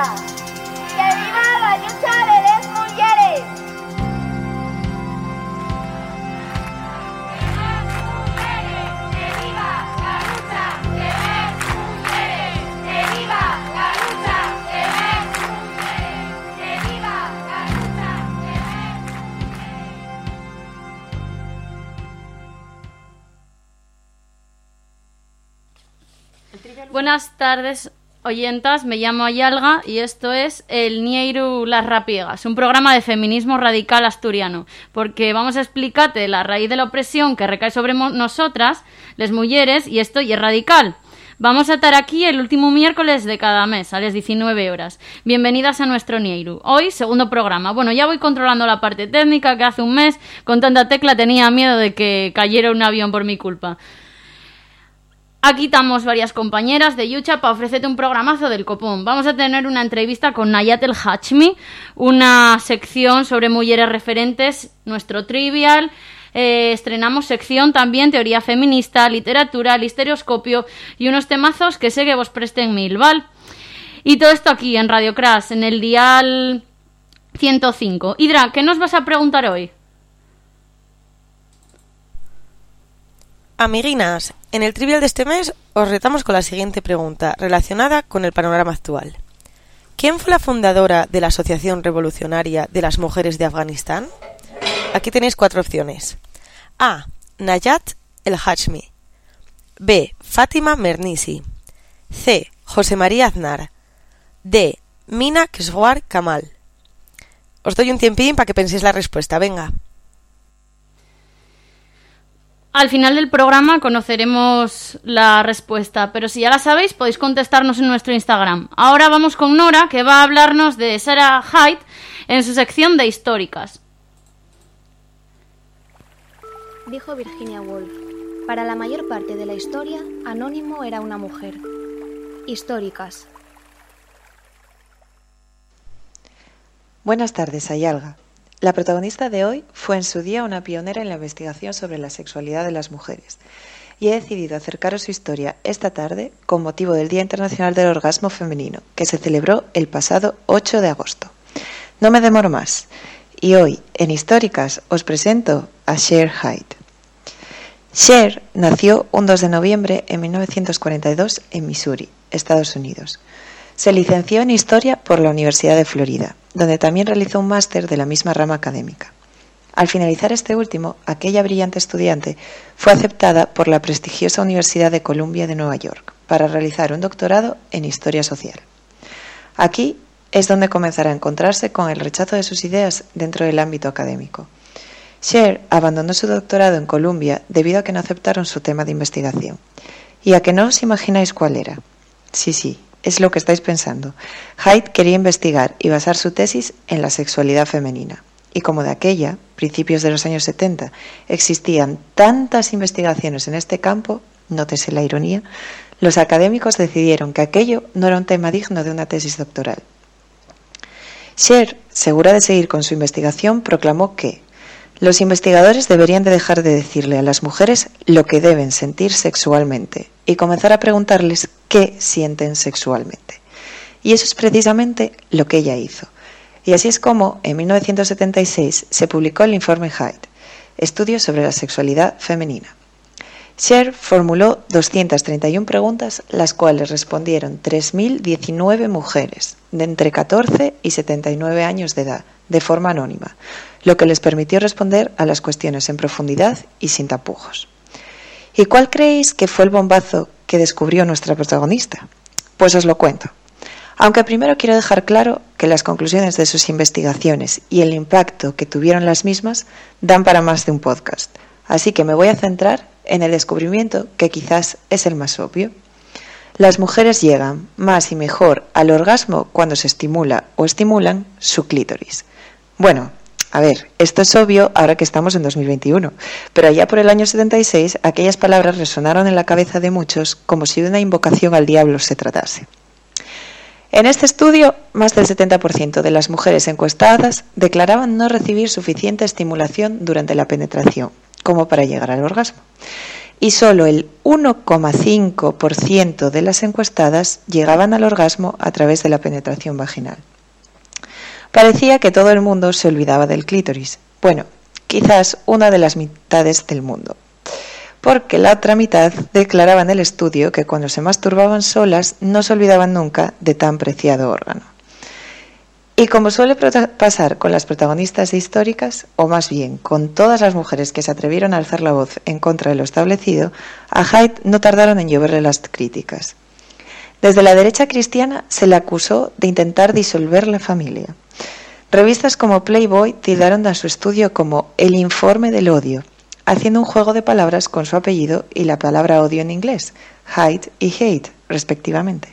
viva! ¡Que viva la lucha de las mujeres! Buenas tardes, oyentas. Me llamo Ayalga y esto es el Nieiru Las Rapiegas, un programa de feminismo radical asturiano. Porque vamos a explicarte la raíz de la opresión que recae sobre nosotras, las mujeres, y esto es radical. Vamos a estar aquí el último miércoles de cada mes, a las 19 horas. Bienvenidas a nuestro Nieiru. Hoy, segundo programa. Bueno, ya voy controlando la parte técnica que hace un mes, con tanta tecla tenía miedo de que cayera un avión por mi culpa. Aquí estamos varias compañeras de Yucha para ofrecerte un programazo del copón. Vamos a tener una entrevista con Nayat El Hachmi, una sección sobre mujeres referentes, nuestro trivial. Eh, estrenamos sección también teoría feminista, literatura, listeroscopio y unos temazos que sé que vos presten mil, ¿val? Y todo esto aquí en Radio Crash, en el dial 105. Hidra, ¿qué nos vas a preguntar hoy? Amiguinas, en el trivial de este mes os retamos con la siguiente pregunta relacionada con el panorama actual. ¿Quién fue la fundadora de la Asociación Revolucionaria de las Mujeres de Afganistán? Aquí tenéis cuatro opciones. A. Nayat El Hashmi. B. Fátima Mernisi. C. José María Aznar. D. Mina Keshwar Kamal. Os doy un tiempín para que penséis la respuesta. Venga. Al final del programa conoceremos la respuesta, pero si ya la sabéis podéis contestarnos en nuestro Instagram. Ahora vamos con Nora, que va a hablarnos de Sarah Hyde en su sección de históricas. Dijo Virginia Woolf, para la mayor parte de la historia, Anónimo era una mujer. Históricas. Buenas tardes, Ayalga. La protagonista de hoy fue en su día una pionera en la investigación sobre la sexualidad de las mujeres y he decidido acercaros su historia esta tarde con motivo del Día Internacional del Orgasmo Femenino, que se celebró el pasado 8 de agosto. No me demoro más y hoy, en Históricas, os presento a Cher Hyde. Cher nació un 2 de noviembre en 1942 en Missouri, Estados Unidos. Se licenció en Historia por la Universidad de Florida, donde también realizó un máster de la misma rama académica. Al finalizar este último, aquella brillante estudiante fue aceptada por la prestigiosa Universidad de Columbia de Nueva York para realizar un doctorado en Historia Social. Aquí es donde comenzará a encontrarse con el rechazo de sus ideas dentro del ámbito académico. Cher abandonó su doctorado en Columbia debido a que no aceptaron su tema de investigación. Y a que no os imagináis cuál era. Sí, sí, es lo que estáis pensando. Hyde quería investigar y basar su tesis en la sexualidad femenina. Y como de aquella, principios de los años 70, existían tantas investigaciones en este campo, nótese la ironía, los académicos decidieron que aquello no era un tema digno de una tesis doctoral. Cher, segura de seguir con su investigación, proclamó que los investigadores deberían de dejar de decirle a las mujeres lo que deben sentir sexualmente y comenzar a preguntarles qué sienten sexualmente. Y eso es precisamente lo que ella hizo. Y así es como, en 1976, se publicó el informe Hyde, Estudio sobre la sexualidad femenina. Cher formuló 231 preguntas, las cuales respondieron 3.019 mujeres de entre 14 y 79 años de edad, de forma anónima, lo que les permitió responder a las cuestiones en profundidad y sin tapujos. ¿Y cuál creéis que fue el bombazo que descubrió nuestra protagonista? Pues os lo cuento. Aunque primero quiero dejar claro que las conclusiones de sus investigaciones y el impacto que tuvieron las mismas dan para más de un podcast. Así que me voy a centrar en el descubrimiento que quizás es el más obvio. Las mujeres llegan más y mejor al orgasmo cuando se estimula o estimulan su clítoris. Bueno, a ver, esto es obvio ahora que estamos en 2021, pero allá por el año 76 aquellas palabras resonaron en la cabeza de muchos como si de una invocación al diablo se tratase. En este estudio, más del 70% de las mujeres encuestadas declaraban no recibir suficiente estimulación durante la penetración como para llegar al orgasmo. y solo el 1,5% de las encuestadas llegaban al orgasmo a través de la penetración vaginal. Parecía que todo el mundo se olvidaba del clítoris. Bueno, quizás una de las mitades del mundo. Porque la otra mitad declaraba en el estudio que cuando se masturbaban solas no se olvidaban nunca de tan preciado órgano. Y como suele pasar con las protagonistas históricas, o más bien con todas las mujeres que se atrevieron a alzar la voz en contra de lo establecido, a Hyde no tardaron en lloverle las críticas. Desde la derecha cristiana se le acusó de intentar disolver la familia. Revistas como Playboy tildaron a su estudio como el informe del odio, haciendo un juego de palabras con su apellido y la palabra odio en inglés, Hyde y hate, respectivamente.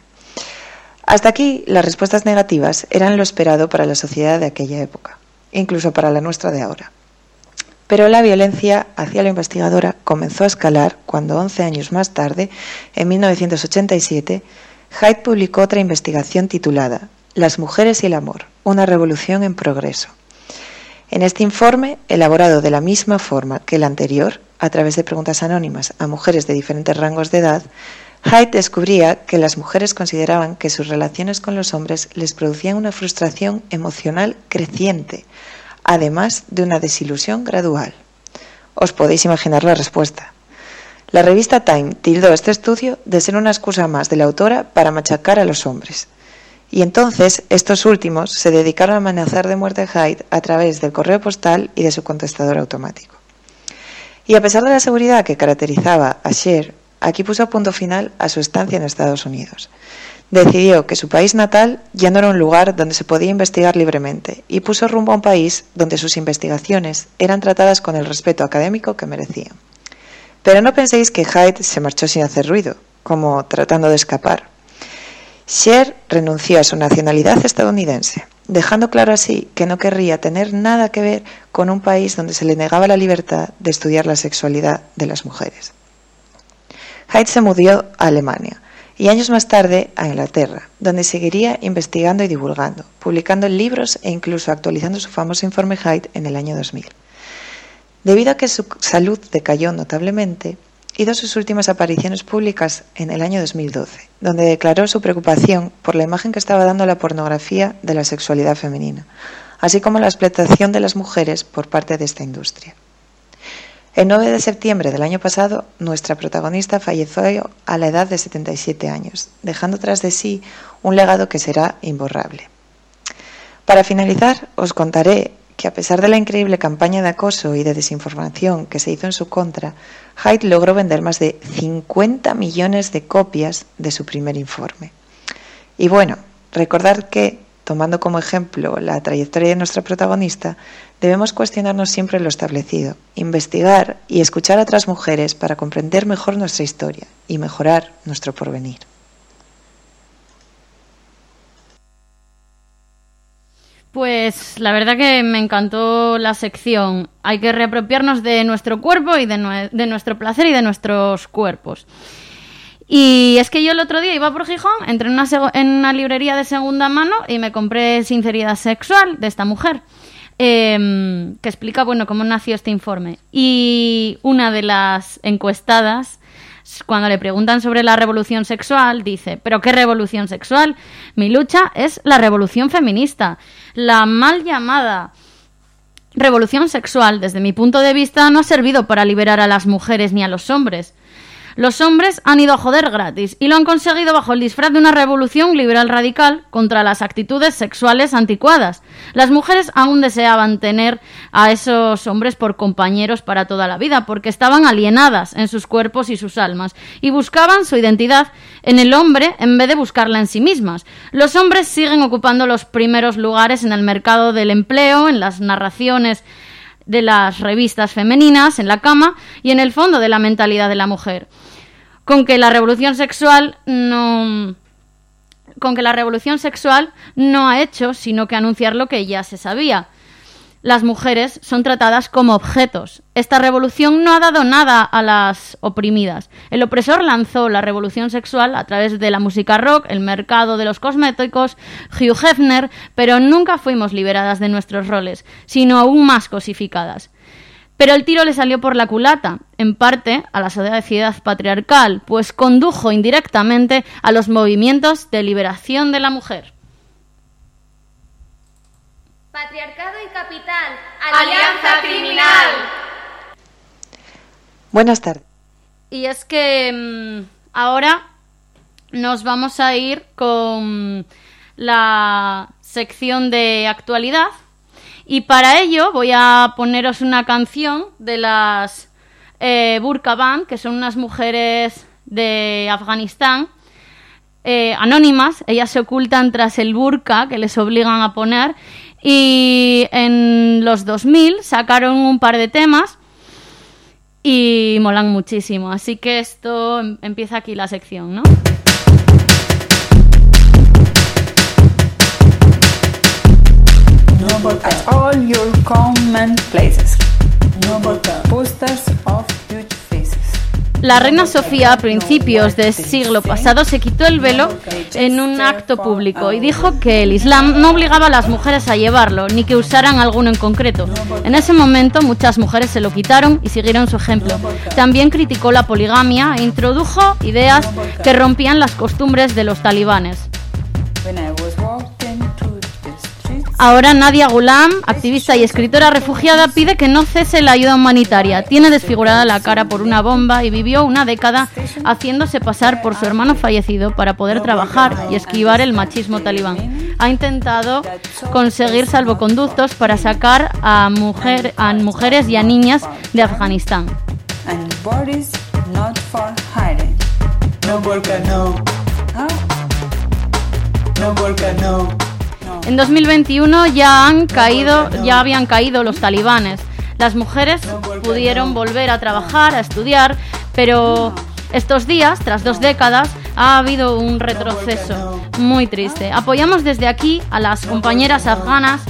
Hasta aquí, las respuestas negativas eran lo esperado para la sociedad de aquella época, incluso para la nuestra de ahora. Pero la violencia hacia la investigadora comenzó a escalar cuando 11 años más tarde, en 1987, Hyde publicó otra investigación titulada Las mujeres y el amor, una revolución en progreso. En este informe, elaborado de la misma forma que el anterior, a través de preguntas anónimas a mujeres de diferentes rangos de edad, Hyde descubría que las mujeres consideraban que sus relaciones con los hombres les producían una frustración emocional creciente, además de una desilusión gradual. Os podéis imaginar la respuesta. La revista Time tildó este estudio de ser una excusa más de la autora para machacar a los hombres. Y entonces estos últimos se dedicaron a amenazar de muerte a Hyde a través del correo postal y de su contestador automático. Y a pesar de la seguridad que caracterizaba a Cher, Aquí puso punto final a su estancia en Estados Unidos. Decidió que su país natal ya no era un lugar donde se podía investigar libremente y puso rumbo a un país donde sus investigaciones eran tratadas con el respeto académico que merecían. Pero no penséis que Hyde se marchó sin hacer ruido, como tratando de escapar. Sher renunció a su nacionalidad estadounidense, dejando claro así que no querría tener nada que ver con un país donde se le negaba la libertad de estudiar la sexualidad de las mujeres. Hyde se mudó a Alemania y años más tarde a Inglaterra, donde seguiría investigando y divulgando, publicando libros e incluso actualizando su famoso informe Hyde en el año 2000. Debido a que su salud decayó notablemente, hizo sus últimas apariciones públicas en el año 2012, donde declaró su preocupación por la imagen que estaba dando la pornografía de la sexualidad femenina, así como la explotación de las mujeres por parte de esta industria. El 9 de septiembre del año pasado, nuestra protagonista falleció a la edad de 77 años, dejando tras de sí un legado que será imborrable. Para finalizar, os contaré que a pesar de la increíble campaña de acoso y de desinformación que se hizo en su contra, Hyde logró vender más de 50 millones de copias de su primer informe. Y bueno, recordar que tomando como ejemplo la trayectoria de nuestra protagonista, debemos cuestionarnos siempre lo establecido, investigar y escuchar a otras mujeres para comprender mejor nuestra historia y mejorar nuestro porvenir. Pues la verdad que me encantó la sección. Hay que reapropiarnos de nuestro cuerpo y de, nuestro placer y de nuestros cuerpos. Y es que yo el otro día iba por Gijón, entré en una, en una librería de segunda mano y me compré Sinceridad Sexual de esta mujer. Em, que explica bueno cómo nació este informe y una de las encuestadas cuando le preguntan sobre la revolución sexual dice pero qué revolución sexual mi lucha es la revolución feminista la mal llamada revolución sexual. Desde mi punto de vista no ha servido para liberar a las mujeres ni a los hombres los hombres han ido a joder gratis y lo han conseguido bajo el disfraz de una revolución liberal radical contra las actitudes sexuales anticuadas. Las mujeres aún deseaban tener a esos hombres por compañeros para toda la vida porque estaban alienadas en sus cuerpos y sus almas y buscaban su identidad en el hombre en vez de buscarla en sí mismas. Los hombres siguen ocupando los primeros lugares en el mercado del empleo, en las narraciones de las revistas femeninas, en la cama y en el fondo de la mentalidad de la mujer con que la revolución sexual no con que la revolución sexual no ha hecho sino que anunciar lo que ya se sabía. Las mujeres son tratadas como objetos. Esta revolución no ha dado nada a las oprimidas. El opresor lanzó la revolución sexual a través de la música rock, el mercado de los cosméticos, Hugh Hefner, pero nunca fuimos liberadas de nuestros roles, sino aún más cosificadas. Pero el tiro le salió por la culata, en parte a la sociedad patriarcal, pues condujo indirectamente a los movimientos de liberación de la mujer. Patriarcado y capital. Alianza criminal. Buenas tardes. Y es que mm, ahora nos vamos a ir con la sección de actualidad y para ello voy a poneros una canción de las eh, Burka Band, que son unas mujeres de Afganistán, eh, anónimas. Ellas se ocultan tras el burka que les obligan a poner. Y en los 2000 sacaron un par de temas y molan muchísimo. Así que esto em, empieza aquí la sección, ¿no? No at all your common places. No posters of huge faces. La reina Sofía a principios del siglo pasado se quitó el velo en un acto público y dijo que el Islam no obligaba a las mujeres a llevarlo, ni que usaran alguno en concreto. En ese momento muchas mujeres se lo quitaron y siguieron su ejemplo. También criticó la poligamia e introdujo ideas que rompían las costumbres de los talibanes. Ahora Nadia Gulam, activista y escritora refugiada, pide que no cese la ayuda humanitaria. Tiene desfigurada la cara por una bomba y vivió una década haciéndose pasar por su hermano fallecido para poder trabajar y esquivar el machismo talibán. Ha intentado conseguir salvoconductos para sacar a, mujer- a mujeres y a niñas de Afganistán. No En 2021 ya han caído, ya habían caído los talibanes. Las mujeres pudieron volver a trabajar, a estudiar, pero estos días, tras dos décadas, ha habido un retroceso muy triste. Apoyamos desde aquí a las compañeras afganas,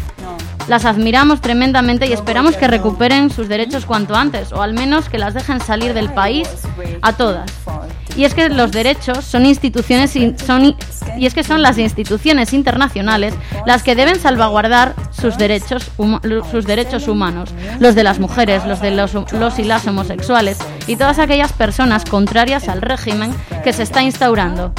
las admiramos tremendamente y esperamos que recuperen sus derechos cuanto antes, o al menos que las dejen salir del país a todas. Y es que los derechos son instituciones in- son y es que son las instituciones internacionales las que deben salvaguardar sus derechos sus derechos humanos, los de las mujeres, los de los, los y las homosexuales y todas aquellas personas contrarias al régimen que se está instaurando.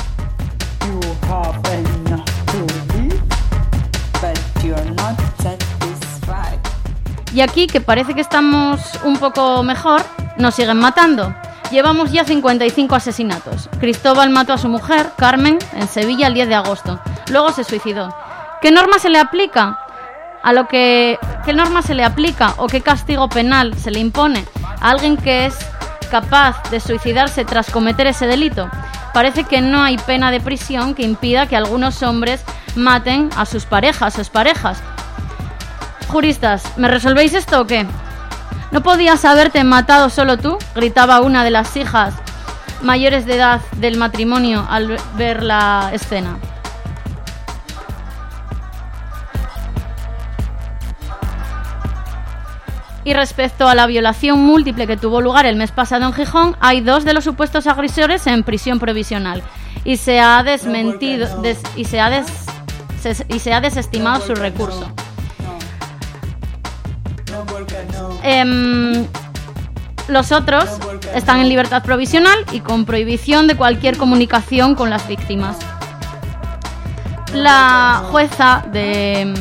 Y aquí, que parece que estamos un poco mejor, nos siguen matando. Llevamos ya 55 asesinatos. Cristóbal mató a su mujer, Carmen, en Sevilla el 10 de agosto. Luego se suicidó. ¿Qué norma se le aplica? A lo que qué norma se le aplica o qué castigo penal se le impone a alguien que es capaz de suicidarse tras cometer ese delito. Parece que no hay pena de prisión que impida que algunos hombres maten a sus parejas o exparejas. Juristas, ¿me resolvéis esto o qué? ¿No podías haberte matado solo tú? gritaba una de las hijas mayores de edad del matrimonio al ver la escena. Y respecto a la violación múltiple que tuvo lugar el mes pasado en Gijón, hay dos de los supuestos agresores en prisión provisional y se ha desmentido des- y se ha des- se- y se ha desestimado su recurso. Em, los otros están en libertad provisional y con prohibición de cualquier comunicación con las víctimas. La jueza de-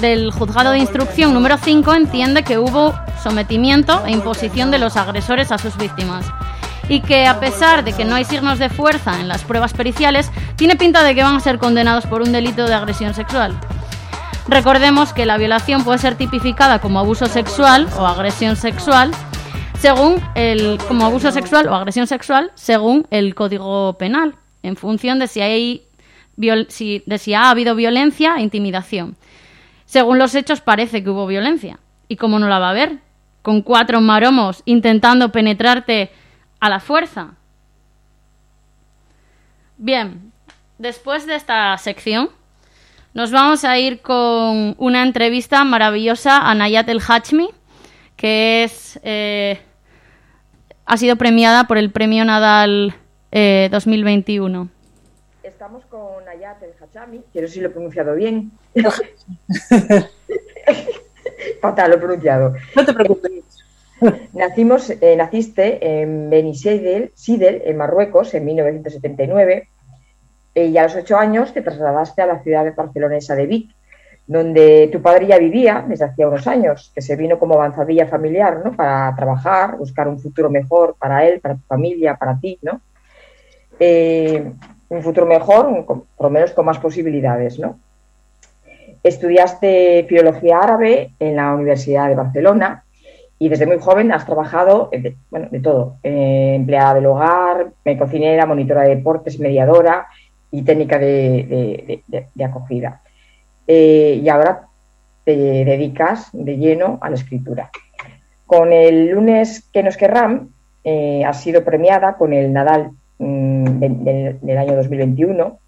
del juzgado de instrucción número 5 entiende que hubo sometimiento e imposición de los agresores a sus víctimas y que a pesar de que no hay signos de fuerza en las pruebas periciales, tiene pinta de que van a ser condenados por un delito de agresión sexual. Recordemos que la violación puede ser tipificada como abuso sexual o agresión sexual según el como abuso sexual o agresión sexual según el Código Penal, en función de si hay si- de si ha habido violencia e intimidación. Según los hechos parece que hubo violencia. ¿Y cómo no la va a haber? Con cuatro maromos intentando penetrarte a la fuerza. Bien, después de esta sección nos vamos a ir con una entrevista maravillosa a Nayat El Hachmi, que es eh, ha sido premiada por el Premio Nadal eh, 2021. Estamos con Nayat El Hachami, sé si lo he pronunciado bien. Fatal, lo he pronunciado. No te preocupes. Nacimos, eh, naciste en Beni Sidel, en Marruecos, en 1979, y a los ocho años te trasladaste a la ciudad de barcelonesa de Vic, donde tu padre ya vivía desde hacía unos años, que se vino como avanzadilla familiar, ¿no? Para trabajar, buscar un futuro mejor para él, para tu familia, para ti, ¿no? Eh, un futuro mejor, por lo menos con más posibilidades, ¿no? Estudiaste filología árabe en la Universidad de Barcelona y desde muy joven has trabajado, de, bueno, de todo, eh, empleada del hogar, cocinera, monitora de deportes, mediadora y técnica de, acogida. Eh, y ahora te dedicas de lleno a la escritura. Con el lunes que nos querrán, eh, has sido premiada con el Nadal mm, del año 2021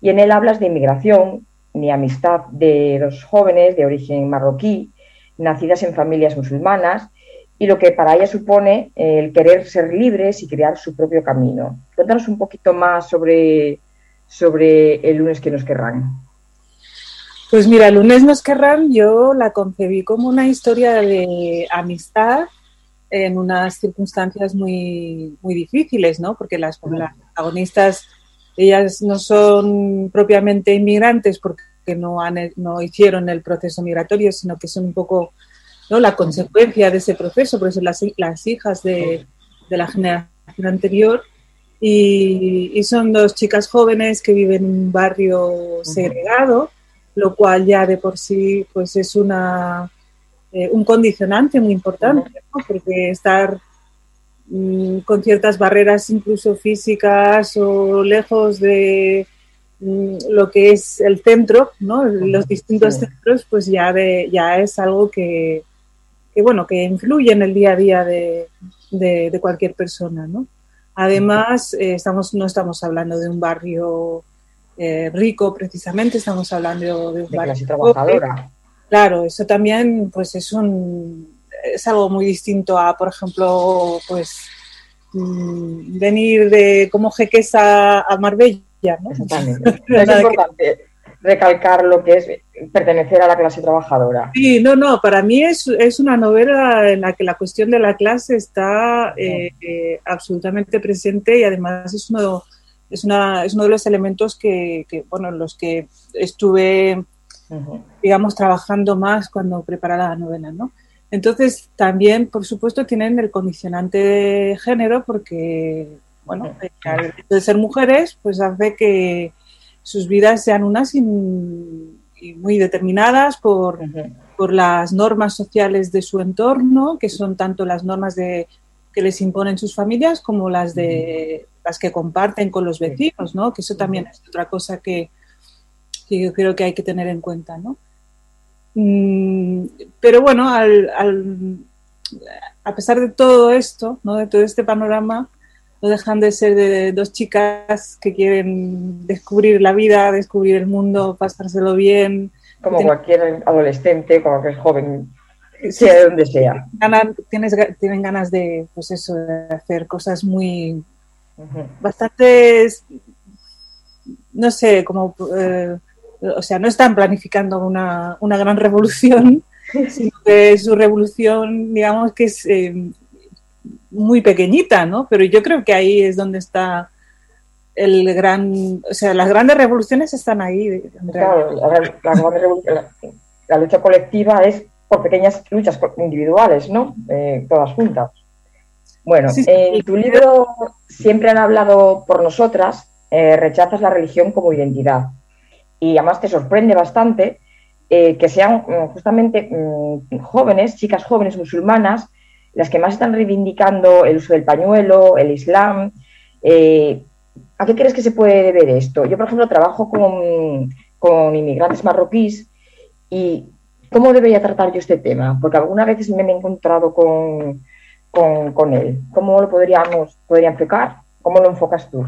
y en él hablas de inmigración, ni amistad de dos jóvenes de origen marroquí, nacidas en familias musulmanas, y lo que para ella supone el querer ser libres y crear su propio camino. Cuéntanos un poquito más sobre, sobre el lunes que nos querrán. Pues mira, el lunes nos querrán, yo la concebí como una historia de amistad en unas circunstancias muy, muy difíciles, ¿no? Porque las, las protagonistas ellas no son propiamente inmigrantes porque no, han, no hicieron el proceso migratorio, sino que son un poco ¿no? la consecuencia de ese proceso, por eso las, las hijas de, de la generación anterior. Y, y, son dos chicas jóvenes que viven en un barrio segregado, lo cual ya de por sí pues es una, eh, un condicionante muy importante, ¿no? porque estar Mm, con ciertas barreras incluso físicas o lejos de mm, lo que es el centro, ¿no? los distintos centros, pues ya, de, ya es algo que, bueno, que influye en el día a día de, de, cualquier persona. ¿no? Además, eh, estamos, no estamos hablando de un barrio eh, rico precisamente, estamos hablando de un barrio clase trabajadora. Claro, eso también pues es un es algo muy distinto a, por ejemplo, pues mm, venir de como jequesa a Marbella, ¿no? es importante recalcar lo que es pertenecer a la clase trabajadora. Sí, no, no, para mí es, es una novela en la que la cuestión de la clase está eh, eh, absolutamente presente y además es uno, es, una, es uno de los elementos que, que bueno, los que estuve, digamos, trabajando más cuando preparaba la novela, ¿no? Entonces, también, por supuesto, tienen el condicionante de género porque, bueno, al de ser mujeres, pues hace que sus vidas sean unas y muy determinadas por, por, las normas sociales de su entorno, que son tanto las normas de, que les imponen sus familias como las de las que comparten con los vecinos, ¿no? Que eso también es otra cosa que, que yo creo que hay que tener en cuenta, ¿no? Mm, pero bueno, al, a pesar de todo esto, ¿no? de todo este panorama, no dejan de ser de dos chicas que quieren descubrir la vida, descubrir el mundo, pasárselo bien. Como cualquier adolescente, como cualquier joven, sea de donde sea. tienes, tienen ganas de, pues eso, de hacer cosas muy, bastante, no sé, como eh, o sea, no están planificando una, una gran revolución, sino que su revolución, digamos que es eh, muy pequeñita, ¿no? Pero yo creo que ahí es donde está el gran, o sea, las grandes revoluciones están ahí. Claro, la, lucha colectiva es por pequeñas luchas individuales, ¿no? Eh, todas juntas. Bueno, en tu libro siempre han hablado por nosotras, eh, rechazas la religión como identidad y además te sorprende bastante eh, que sean mm, justamente mm, jóvenes, chicas jóvenes musulmanas, las que más están reivindicando el uso del pañuelo, el Islam. Eh, ¿A qué crees que se puede deber esto? Yo, por ejemplo, trabajo con, con inmigrantes marroquíes y ¿cómo debería tratar yo este tema? Porque algunas veces me he encontrado con, con, con él. ¿Cómo lo podríamos podría enfocar? ¿Cómo lo enfocas tú?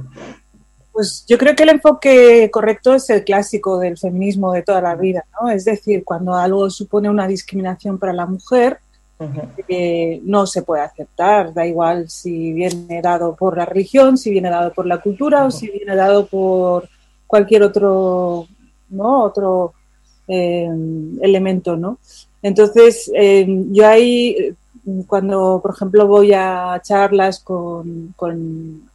Pues yo creo que el enfoque correcto es el clásico del feminismo de toda la vida, ¿no? Es decir, cuando algo supone una discriminación para la mujer, eh, no se puede aceptar, da igual si viene dado por la religión, si viene dado por la cultura o si viene dado por cualquier otro, ¿no? Otro eh, elemento, ¿no? Entonces, eh, yo ahí cuando, por ejemplo, voy a charlas con, con,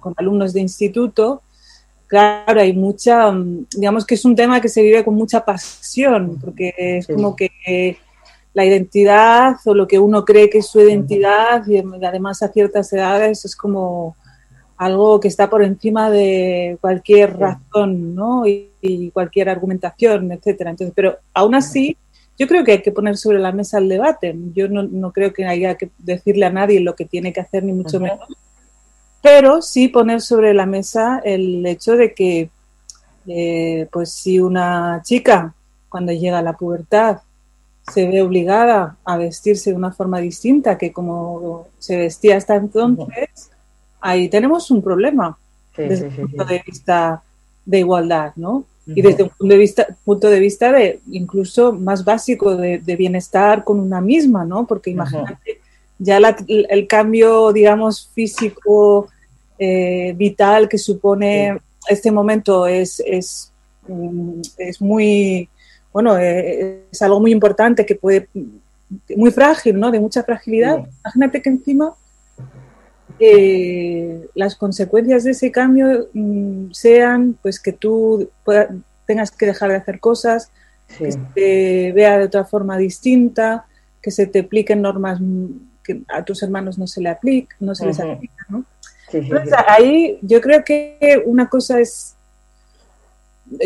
con alumnos de instituto, claro, hay mucha, digamos que es un tema que se vive con mucha pasión, porque es como que la identidad o lo que uno cree que es su identidad y además a ciertas edades es como algo que está por encima de cualquier razón ¿no? y, cualquier argumentación, etcétera. Entonces, pero aún así, yo creo que hay que poner sobre la mesa el debate. Yo no, no creo que haya que decirle a nadie lo que tiene que hacer, ni mucho menos. Pero sí poner sobre la mesa el hecho de que, eh, pues si una chica, cuando llega a la pubertad, se ve obligada a vestirse de una forma distinta que como se vestía hasta entonces, ahí tenemos un problema desde el punto de vista de igualdad, ¿no? Y desde un punto de vista, punto de vista de incluso más básico de, bienestar con una misma, ¿no? Porque imagínate, ya el cambio, digamos, físico, eh, vital que supone este momento es, es, mm, es muy, bueno, eh, es algo muy importante que puede, muy frágil, ¿no? De mucha fragilidad. Imagínate que encima eh, las consecuencias de ese cambio mm, sean pues que tú tengas que dejar de hacer cosas, que se te vea de otra forma distinta, que se te apliquen normas que a tus hermanos no se le aplica, no se les aplica, ¿no? Entonces, ahí yo creo que una cosa es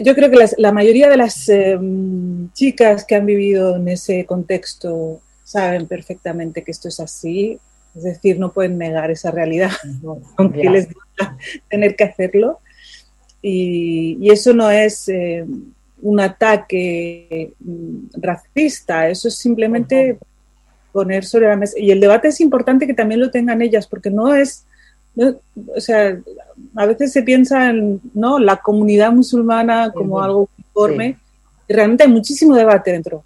yo creo que la mayoría de las em, chicas que han vivido en ese contexto saben perfectamente que esto es así, es decir, no pueden negar esa realidad, aunque les duela tener que hacerlo. Y, eso no es eh, un ataque mm, racista, eso es simplemente poner sobre la mesa. Y el debate es importante que también lo tengan ellas, porque no es, o sea, a veces se piensa en ¿no? la comunidad musulmana como algo uniforme. Y realmente hay muchísimo debate dentro,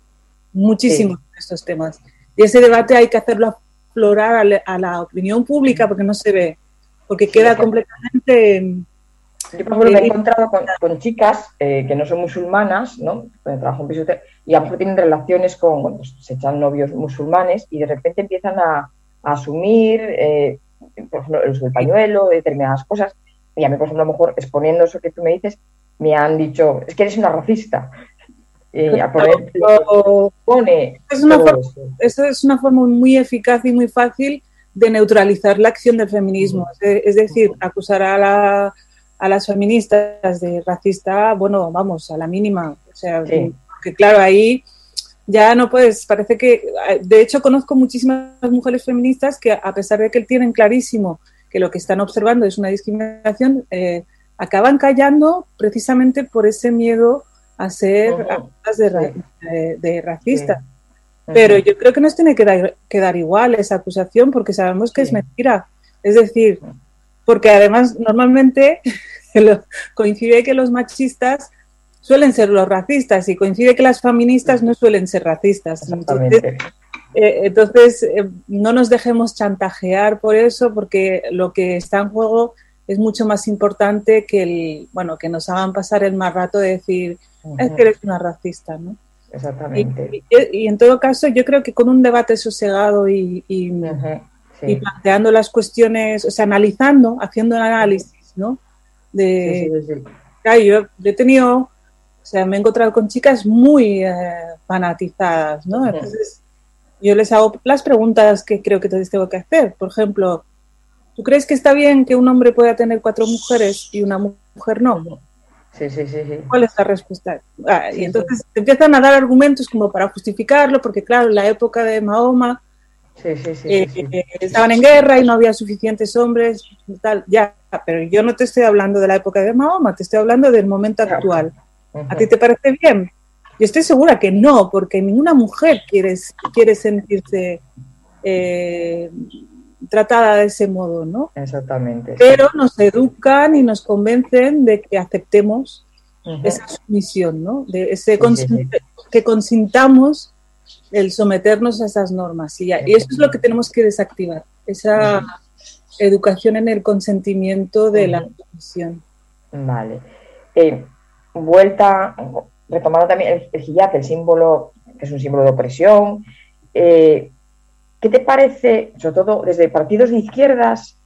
muchísimo de estos temas. Y ese debate hay que hacerlo explorar a, la opinión pública porque no se ve, porque queda completamente... Yo, por ejemplo, me he encontrado con, chicas eh, que no son musulmanas, ¿no? Trabajo en piso y a lo mejor tienen relaciones con, bueno, se echan novios musulmanes y de repente empiezan a, asumir, eh, por ejemplo, el uso del pañuelo, determinadas cosas. Y a mí, por ejemplo, a lo mejor exponiendo eso que tú me dices, me han dicho, es que eres una racista. Eh, pone es una forma, eso es una forma muy eficaz y muy fácil de neutralizar la acción del feminismo. Es, decir, acusar a, la, a las feministas de racista, bueno, vamos, a la mínima. O sea, que claro, ahí ya no puedes, parece que, de hecho conozco muchísimas mujeres feministas que a pesar de que tienen clarísimo que lo que están observando es una discriminación, eh, acaban callando precisamente por ese miedo a ser de, racista. Pero yo creo que nos tiene que dar, igual esa acusación porque sabemos que es mentira. Es decir, porque además normalmente coincide que los machistas suelen ser los racistas y coincide que las feministas no suelen ser racistas. Entonces, eh, entonces eh, no nos dejemos chantajear por eso porque lo que está en juego es mucho más importante que el, bueno, que nos hagan pasar el más rato de decir, es que eres una racista, ¿no? Exactamente. Y, en todo caso, yo creo que con un debate sosegado y, y, planteando las cuestiones, o sea, analizando, haciendo un análisis, ¿no? De, yo, he tenido, o sea, me he encontrado con chicas muy eh, fanatizadas, ¿no? Entonces, yo les hago las preguntas que creo que tengo que hacer. Por ejemplo, ¿tú crees que está bien que un hombre pueda tener cuatro mujeres y una mujer no? Sí, sí, sí, ¿Cuál es la respuesta? Ah, y entonces empiezan a dar argumentos como para justificarlo, porque claro, en la época de Mahoma eh, estaban en guerra y no había suficientes hombres y tal, ya, pero yo no te estoy hablando de la época de Mahoma, te estoy hablando del momento actual. ¿A ti te parece bien? Yo estoy segura que no, porque ninguna mujer quiere, quiere sentirse eh, tratada de ese modo, ¿no? Exactamente. Pero nos educan y nos convencen de que aceptemos esa sumisión, ¿no? De ese que consintamos el someternos a esas normas. Y, y, eso es lo que tenemos que desactivar, esa educación en el consentimiento de la sumisión. Vale. Eh, vuelta, retomando también el, el hijab, el símbolo, que es un símbolo de opresión, eh, ¿qué te parece, sobre todo desde partidos de izquierdas,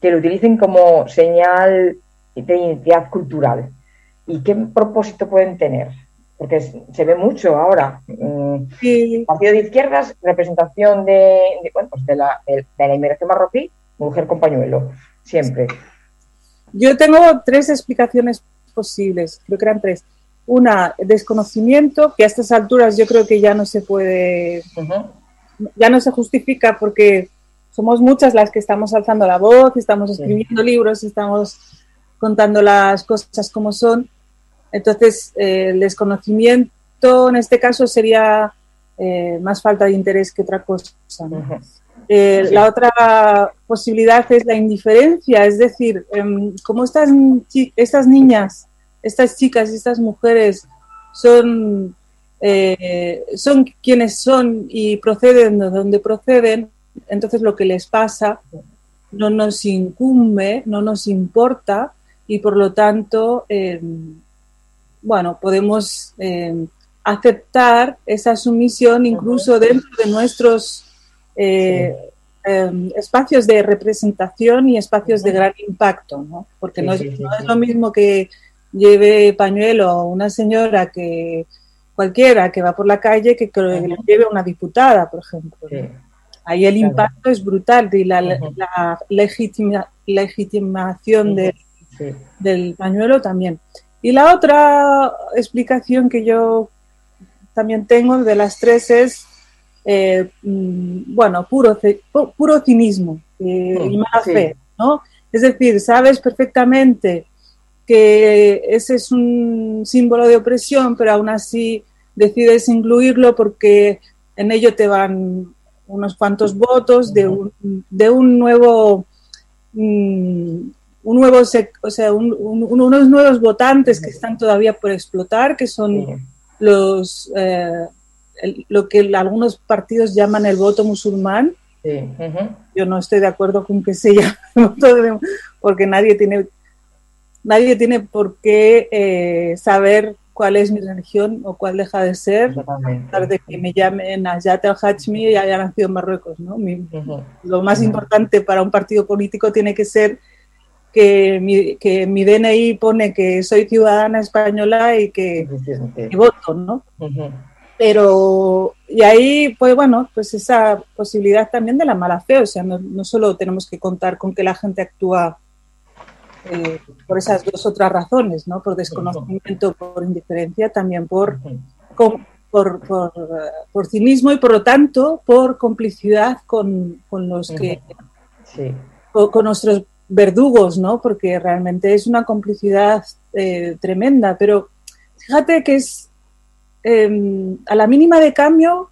que lo utilicen como señal de identidad cultural? ¿Y qué propósito pueden tener? Porque se ve mucho ahora. Mm, Sí. Partido de izquierdas, representación de, de, bueno, pues de, la, de la inmigración marroquí, mujer con pañuelo, siempre. Yo tengo tres explicaciones posibles, creo que eran tres. Una, desconocimiento, que a estas alturas yo creo que ya no se puede, ya no se justifica porque somos muchas las que estamos alzando la voz, estamos Sí. escribiendo libros, estamos contando las cosas como son. Entonces, eh, el desconocimiento en este caso sería eh, más falta de interés que otra cosa. Eh, Sí. La otra posibilidad es la indiferencia, es decir, em, como estas, estas niñas, estas chicas y estas mujeres son, eh, son quienes son y proceden de donde proceden, entonces lo que les pasa no nos incumbe, no nos importa y por lo tanto, em, bueno, podemos em, aceptar esa sumisión incluso dentro de nuestros eh, eh, espacios de representación y espacios de gran impacto, ¿no? Porque Sí, no, es, sí, sí, no sí. es lo mismo que lleve pañuelo una señora que cualquiera que va por la calle que, que le lleve una diputada, por ejemplo. Sí. Ahí el Claro. impacto es brutal y la, Ujú. la legitima- legitimación de, Sí. del pañuelo también. Y la otra explicación que yo también tengo de las tres es, eh, mm, bueno, puro, puro cinismo eh, y mala Sí. fe, ¿no? Es decir, sabes perfectamente que ese es un símbolo de opresión, pero aún así decides incluirlo porque en ello te van unos cuantos votos de un, de un nuevo mm, un nuevo sec- o sea un- un- unos nuevos votantes que están todavía por explotar que son los eh, el- lo que algunos partidos llaman el voto musulmán. Sí. Yo no estoy de acuerdo con que se llame voto de- porque nadie tiene nadie tiene por qué eh, saber cuál es mi religión o cuál deja de ser a pesar de que me llamen Ayat al Hachmi y haya nacido en Marruecos ¿no? Mi- lo más importante para un partido político tiene que ser que mi, que mi DNI pone que soy ciudadana española y que, voto, ¿no? Pero, y ahí, pues bueno, pues esa posibilidad también de la mala fe, o sea, no, no solo tenemos que contar con que la gente actúa eh, por esas dos otras razones, ¿no? Por desconocimiento, por indiferencia, también por, por, por, por cinismo y por lo tanto por complicidad con, con los que Sí. con nuestros verdugos, ¿no? Porque realmente es una complicidad eh, tremenda. Pero fíjate que es eh, a la mínima de cambio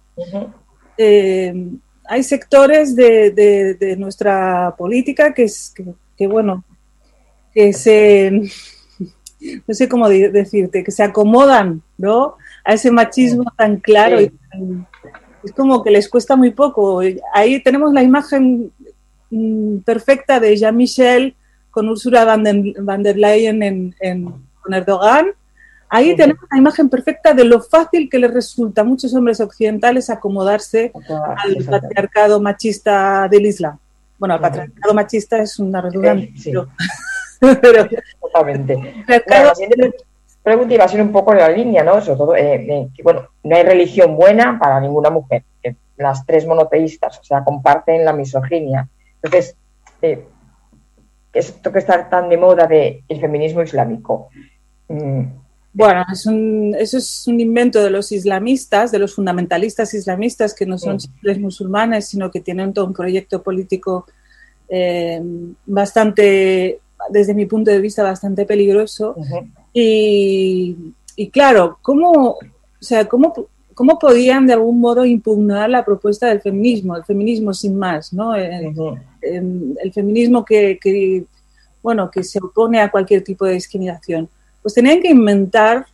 eh, hay sectores de, de- de nuestra política que es que, que, bueno que se no sé cómo de- decirte que se acomodan, ¿no? A ese machismo tan claro Sí. y tan- es como que les cuesta muy poco. Ahí tenemos la imagen mm, perfecta de Jean-Michel con Ursula van der, van der Leyen en, en- con Erdogan. Ahí tenemos la imagen perfecta de lo fácil que les resulta a muchos hombres occidentales acomodarse al patriarcado machista del Islam. Bueno, el patriarcado machista es una redundancia, Eh, sí. pero, Bueno, patriarcado la siguiente pregunta iba a ser un poco en la línea, ¿no? Sobre todo, eh, eh, que, bueno, no hay religión buena para ninguna mujer. las tres monoteístas, o sea, comparten la misoginia. Entonces, eh, esto que está tan de moda de el feminismo islámico. mm, Bueno, es un- eso es un invento de los islamistas, de los fundamentalistas islamistas, que no son Sí. simples musulmanes, sino que tienen todo un proyecto político eh, bastante, desde mi punto de vista, bastante peligroso. Y, y claro, ¿cómo, o sea, cómo, cómo podían de algún modo impugnar la propuesta del feminismo, el feminismo sin más, ¿no? El, ujú, el- el feminismo que, que, bueno, que se opone a cualquier tipo de discriminación. Pues tenían que inventar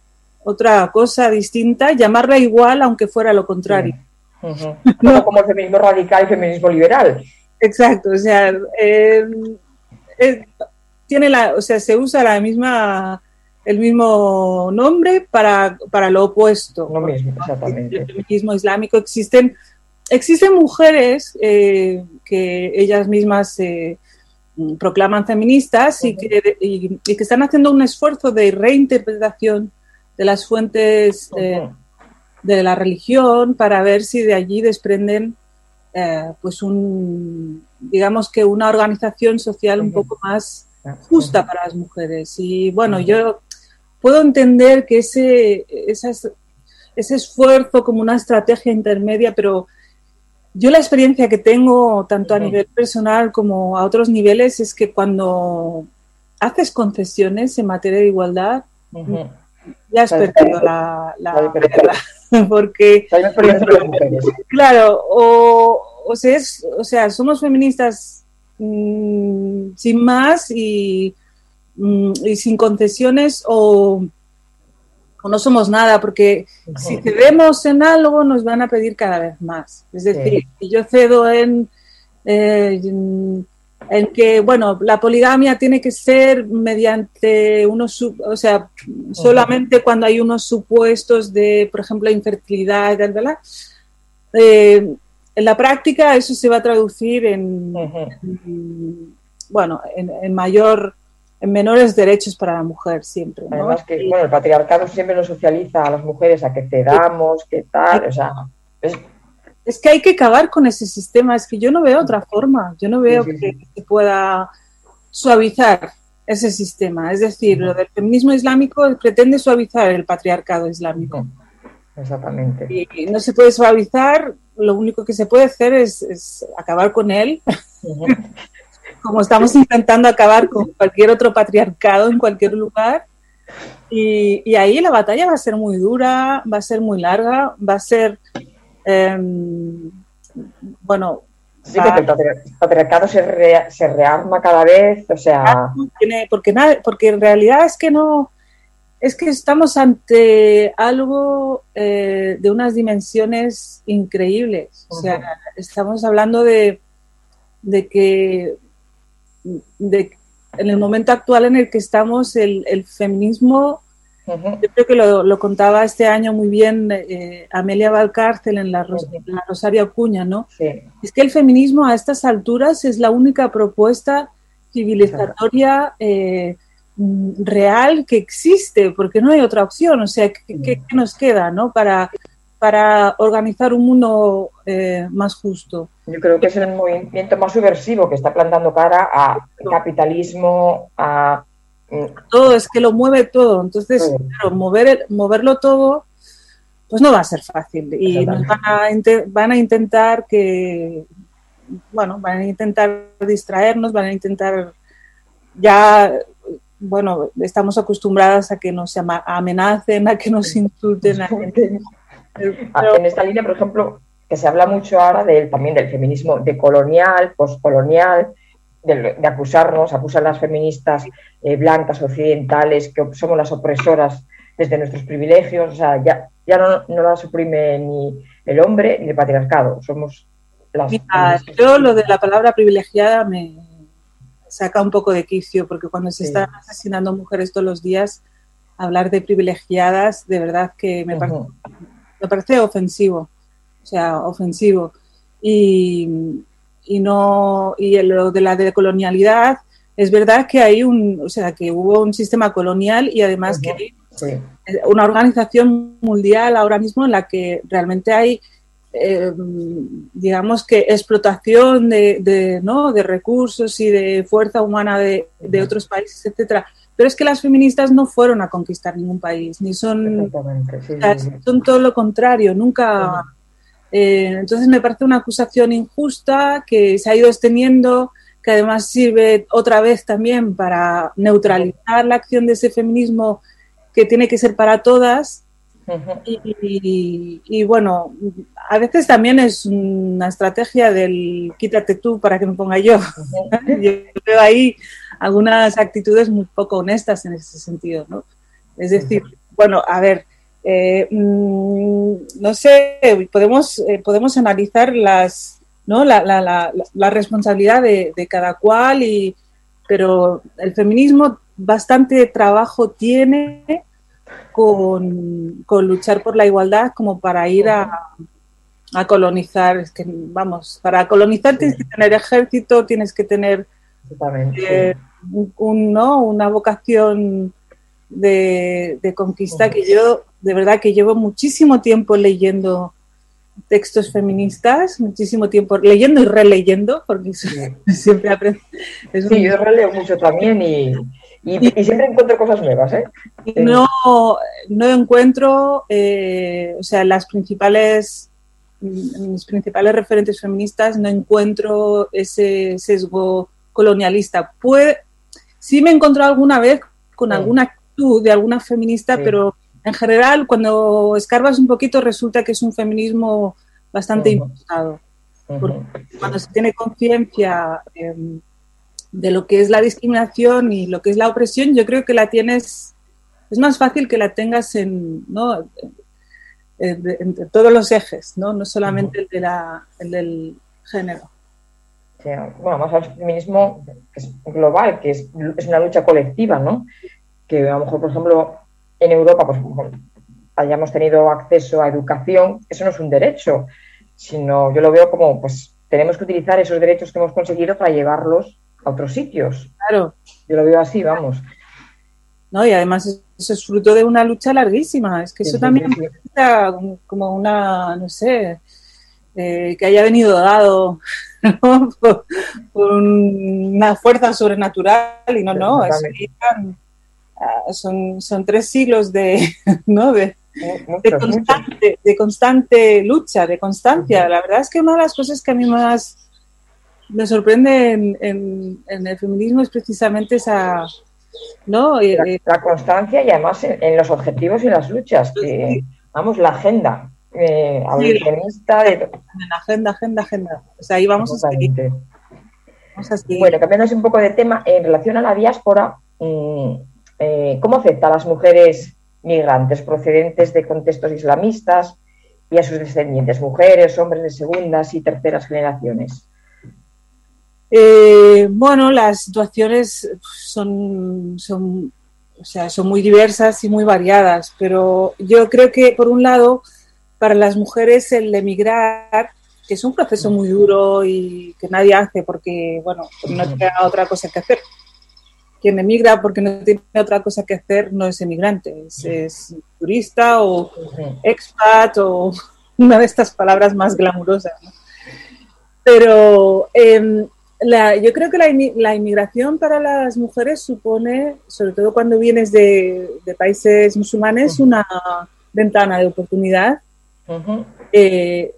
otra cosa distinta, llamarla igual aunque fuera lo contrario. ujú. Como- como el feminismo radical y el feminismo liberal. Exacto, o sea, eh, eh, tiene la, o sea, se usa la misma, el mismo nombre para, para lo opuesto. Lo mismo, El exactamente. feminismo islámico existen existen mujeres eh, que ellas mismas se proclaman feministas y que, y, que, están haciendo un esfuerzo de reinterpretación de las fuentes eh, de la religión para ver si de allí desprenden eh, pues un digamos que una organización social un poco más justa para las mujeres. Y bueno yo puedo entender que ese ese esfuerzo como una estrategia intermedia pero yo la experiencia que tengo, tanto a nivel personal como a otros niveles, es que cuando haces concesiones en materia de igualdad, ya has perdido la, la, porque claro, o, o, sea, es, o sea, somos feministas mm, sin más y, mm, y sin concesiones o o no somos nada, porque si cedemos en algo nos van a pedir cada vez más. Es decir, si yo cedo en, eh, en que, bueno, la poligamia tiene que ser mediante unos, o sea, solamente cuando hay unos supuestos de, por ejemplo, infertilidad, ¿verdad? Eh, en la práctica eso se va a traducir en, bueno, en mayor en menores derechos para la mujer siempre. Además que, bueno, el patriarcado siempre nos socializa a las mujeres a que cedamos, que tal, o sea... Es... que hay que acabar con ese sistema, es que yo no veo otra forma, yo no veo que se pueda suavizar ese sistema. Es decir, lo del feminismo islámico pretende suavizar el patriarcado islámico. Exactamente. Y no se puede suavizar, lo único que se puede hacer es, acabar con él como estamos intentando acabar con cualquier otro patriarcado en cualquier lugar. Y, ahí la batalla va a ser muy dura, va a ser muy larga, va a ser, em, bueno... Sí, el patriarcado se, se, rearma cada vez, o sea... porque, nada, porque en realidad es que no... Es que estamos ante algo eh, de unas dimensiones increíbles. O sea, estamos hablando de, de que de, en el momento actual en el que estamos, el, feminismo, yo creo que lo, contaba este año muy bien eh, Amelia Valcárcel en la, Rosario Acuña, ¿no? Es que el feminismo a estas alturas es la única propuesta civilizatoria eh, real que existe, porque no hay otra opción, o sea, ¿qué, qué nos queda, no? Para para organizar un mundo eh, más justo. Yo creo que es el movimiento más subversivo que está plantando cara a capitalismo, a... Mm, todo, es que lo mueve todo. Entonces, mover, moverlo todo, pues no va a ser fácil. Y van a, van a intentar que, bueno, van a intentar distraernos, van a intentar ya bueno, estamos acostumbradas a que nos amenacen, a que nos insulten, a que en esta línea, por ejemplo, que se habla mucho ahora del, también del feminismo decolonial, postcolonial, de, de acusarnos, acusar a las feministas eh, blancas occidentales que somos las opresoras desde nuestros privilegios, o sea, ya, ya no, no las oprime ni el hombre ni el patriarcado, somos las... yo lo de la palabra privilegiada me saca un poco de quicio, porque cuando se están asesinando mujeres todos los días, hablar de privilegiadas, de verdad que me parece me parece ofensivo, o sea, ofensivo. Y, y no, y lo de la decolonialidad, es verdad que hay un, o sea, que hubo un sistema colonial y además que hay una organización mundial ahora mismo en la que realmente hay, eh, digamos que explotación de, de, ¿no? de recursos y de fuerza humana de, de otros países, etcétera. Pero es que las feministas no fueron a conquistar ningún país, ni son, son todo lo contrario, nunca. Eh, entonces me parece una acusación injusta que se ha ido extendiendo, que además sirve otra vez también para neutralizar la acción de ese feminismo que tiene que ser para todas. Y, bueno, a veces también es una estrategia del quítate tú para que me ponga yo. yo veo ahí algunas actitudes muy poco honestas en ese sentido, ¿no? Es decir, bueno, a ver, eh, mm, no sé, podemos, eh, podemos analizar las, ¿no? la, la, la, responsabilidad de, cada cual, y, pero el feminismo bastante trabajo tiene con, con luchar por la igualdad como para ir a, a colonizar. Es que, vamos, para colonizar tienes que tener ejército, tienes que tener eh, un, ¿no? una vocación de, conquista que yo, de verdad, que llevo muchísimo tiempo leyendo textos feministas, muchísimo tiempo leyendo y releyendo, porque siempre aprendo. sí, yo releo mucho también y, siempre encuentro cosas nuevas. ¿eh? No, no encuentro, eh, o sea, las principales, mis principales referentes feministas, no encuentro ese sesgo colonialista. Puede, sí me he encontrado alguna vez con alguna actitud de alguna feminista, pero en general, cuando escarbas un poquito, resulta que es un feminismo bastante impostado. Cuando se tiene conciencia em, de lo que es la discriminación y lo que es la opresión, yo creo que la tienes, es más fácil que la tengas en, ¿no? todos los ejes, no, no solamente el, de la, el del género. bueno, más al feminismo que es global, que es, es, una lucha colectiva, ¿no? Que a lo mejor, por ejemplo, en Europa pues, hayamos tenido acceso a educación, eso no es un derecho, sino yo lo veo como, pues tenemos que utilizar esos derechos que hemos conseguido para llevarlos a otros sitios. Claro. Yo lo veo así, vamos. No, y además eso es fruto de una lucha larguísima. Es que eso también sí, como una, no sé, eh, que haya venido dado por, una fuerza sobrenatural y no, no, es, Ah, son, son tres siglos de, ¿no? de, constante, de, constante, lucha, de constancia. La verdad es que una de las cosas que a mí más me sorprende en, el feminismo es precisamente esa... ¿no? La, eh, constancia y además en, los objetivos y las luchas, que, vamos, la agenda. Eh, de... Agenda, agenda, agenda. O sea, ahí vamos a seguir. Bueno, cambiando un poco de tema, en relación a la diáspora, mm, eh, cómo afecta a las mujeres migrantes procedentes de contextos islamistas y a sus descendientes, mujeres, hombres de segundas y terceras generaciones. Eh, bueno, las situaciones son, son, son muy diversas y muy variadas, pero yo creo que, por un lado, para las mujeres el emigrar, que es un proceso muy duro y que nadie hace porque, bueno, no tiene otra cosa que hacer, quien emigra porque no tiene otra cosa que hacer no es emigrante, es, turista o expat o una de estas palabras más glamurosas. Pero em, yo creo que la, inmigración para las mujeres supone, sobre todo cuando vienes de, países musulmanes, una ventana de oportunidad. Eh,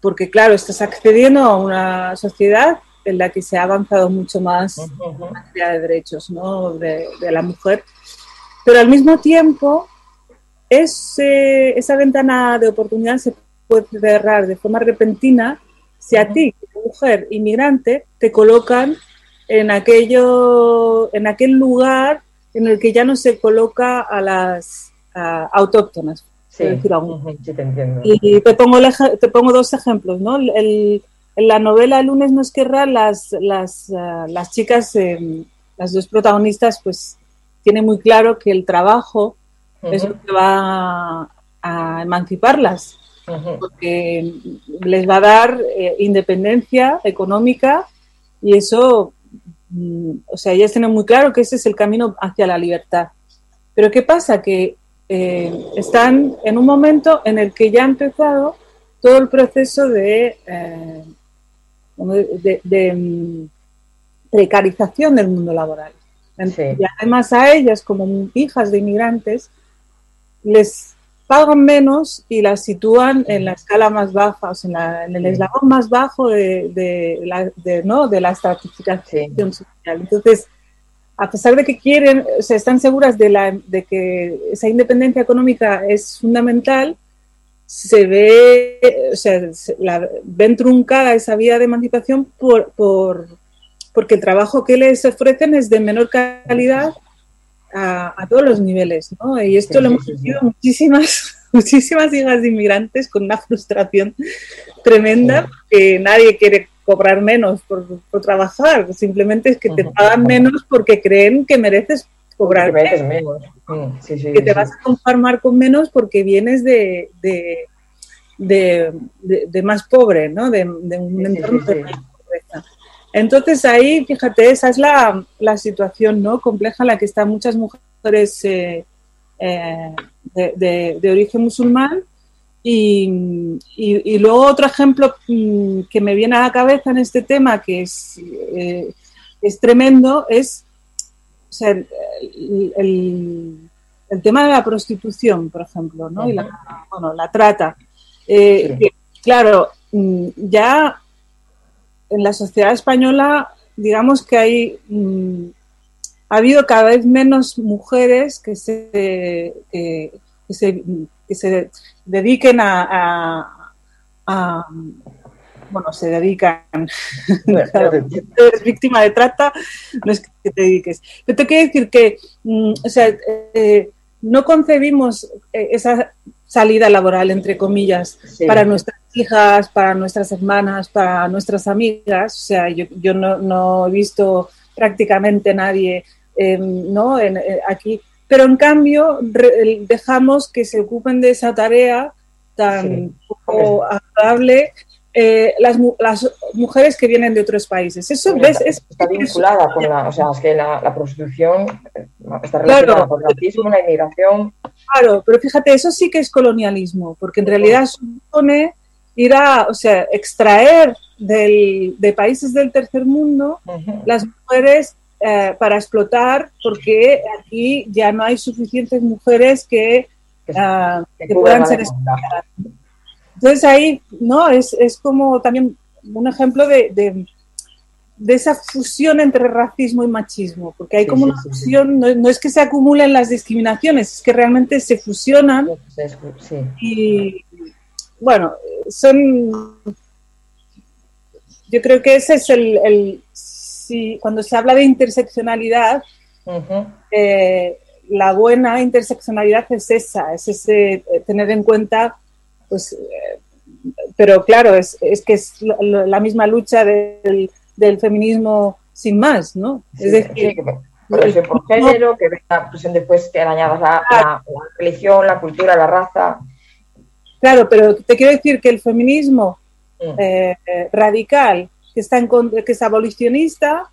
porque claro, estás accediendo a una sociedad en la que se ha avanzado mucho más en materia de derechos ¿no? de, la mujer. Pero al mismo tiempo, ese, esa ventana de oportunidad se puede cerrar de forma repentina si a ti, mujer inmigrante, te colocan en, aquello, en aquel lugar en el que ya no se coloca a las autóctonas. Sí, te entiendo. Y te pongo, te pongo dos ejemplos, ¿no? El, en la novela Lunes nos querrá, las, las, ah, las chicas, em, las dos protagonistas, pues tienen muy claro que el trabajo es lo que va a, emanciparlas, porque les va a dar eh, independencia económica y eso, mm, o sea, ellas tienen muy claro que ese es el camino hacia la libertad. Pero ¿qué pasa? Que eh, están en un momento en el que ya ha empezado todo el proceso de eh, de, mm, precarización del mundo laboral. Y además a ellas, como hijas de inmigrantes, les pagan menos y las sitúan en la escala más baja, o sea, en, el eslabón más bajo de, la, ¿no? de la estratificación social. Entonces, a pesar de que quieren, o sea, están seguras de, la, de que esa independencia económica es fundamental, se ve, o sea, la, ven truncada esa vía de emancipación por, por, porque el trabajo que les ofrecen es de menor calidad a, todos los niveles, ¿no? Y esto lo hemos visto muchísimas, muchísimas hijas de inmigrantes con una frustración tremenda, que nadie quiere cobrar menos por, trabajar, simplemente es que te pagan menos porque creen que mereces cobrar menos. Mm, que te vas a conformar con menos porque vienes de, de, de- de más pobre, ¿no? De, un entorno sí, de sí. mayor pobreza. Entonces ahí, fíjate, esa es la, la situación ¿no? compleja en la que están muchas mujeres eh, eh, de, de- de origen musulmán. Y, y- y luego otro ejemplo mm, que me viene a la cabeza en este tema, que es, eh, es tremendo, es o sea, el, el- el tema de la prostitución, por ejemplo, ¿no? Y la, bueno, la trata. Que, claro, mm, ya en la sociedad española, digamos que hay mm, ha habido cada vez menos mujeres que se que, se, que se dediquen a, a- bueno, se dedican. Claro, eres víctima de trata, no es que te dediques. Pero te quiero decir que, mm, o sea, eh, no concebimos eh, esa salida laboral, entre comillas, Sí. para nuestras hijas, para nuestras hermanas, para nuestras amigas. O sea, yo, yo no, no he visto prácticamente nadie eh, ¿no? En- eh, aquí. Pero en cambio, re- dejamos que se ocupen de esa tarea tan Sí. poco agradable eh, las, las mujeres que vienen de otros países. Eso, ¿ves? está, Es, está vinculada con la, o sea, es que la, la prostitución eh, está relacionada Claro. con el racismo, la inmigración. Claro, pero fíjate, eso sí que es colonialismo, porque en realidad supone ir a, o sea, extraer del, de países del tercer mundo las mujeres eh, para explotar, porque aquí ya no hay suficientes mujeres que, Que- ah, que puedan ser demanda. Entonces ahí, ¿no? Es, es como también un ejemplo de, de, de esa fusión entre racismo y machismo, porque hay Sí, como sí, una fusión, no, no es que se acumulen las discriminaciones, es que realmente se fusionan y, bueno, son... Yo creo que ese es el... el si, cuando se habla de interseccionalidad, eh, la buena interseccionalidad es esa, es ese eh, tener en cuenta, pues, eh, pero claro, es, es que es la misma lucha del, del feminismo sin más, ¿no? Sí, es decir, sí, que progresión por género, que venga presión después que añadas la, la- la religión, la cultura, la raza. claro, pero te quiero decir que el feminismo Mm. eh, eh, radical, que, está en, que es abolicionista,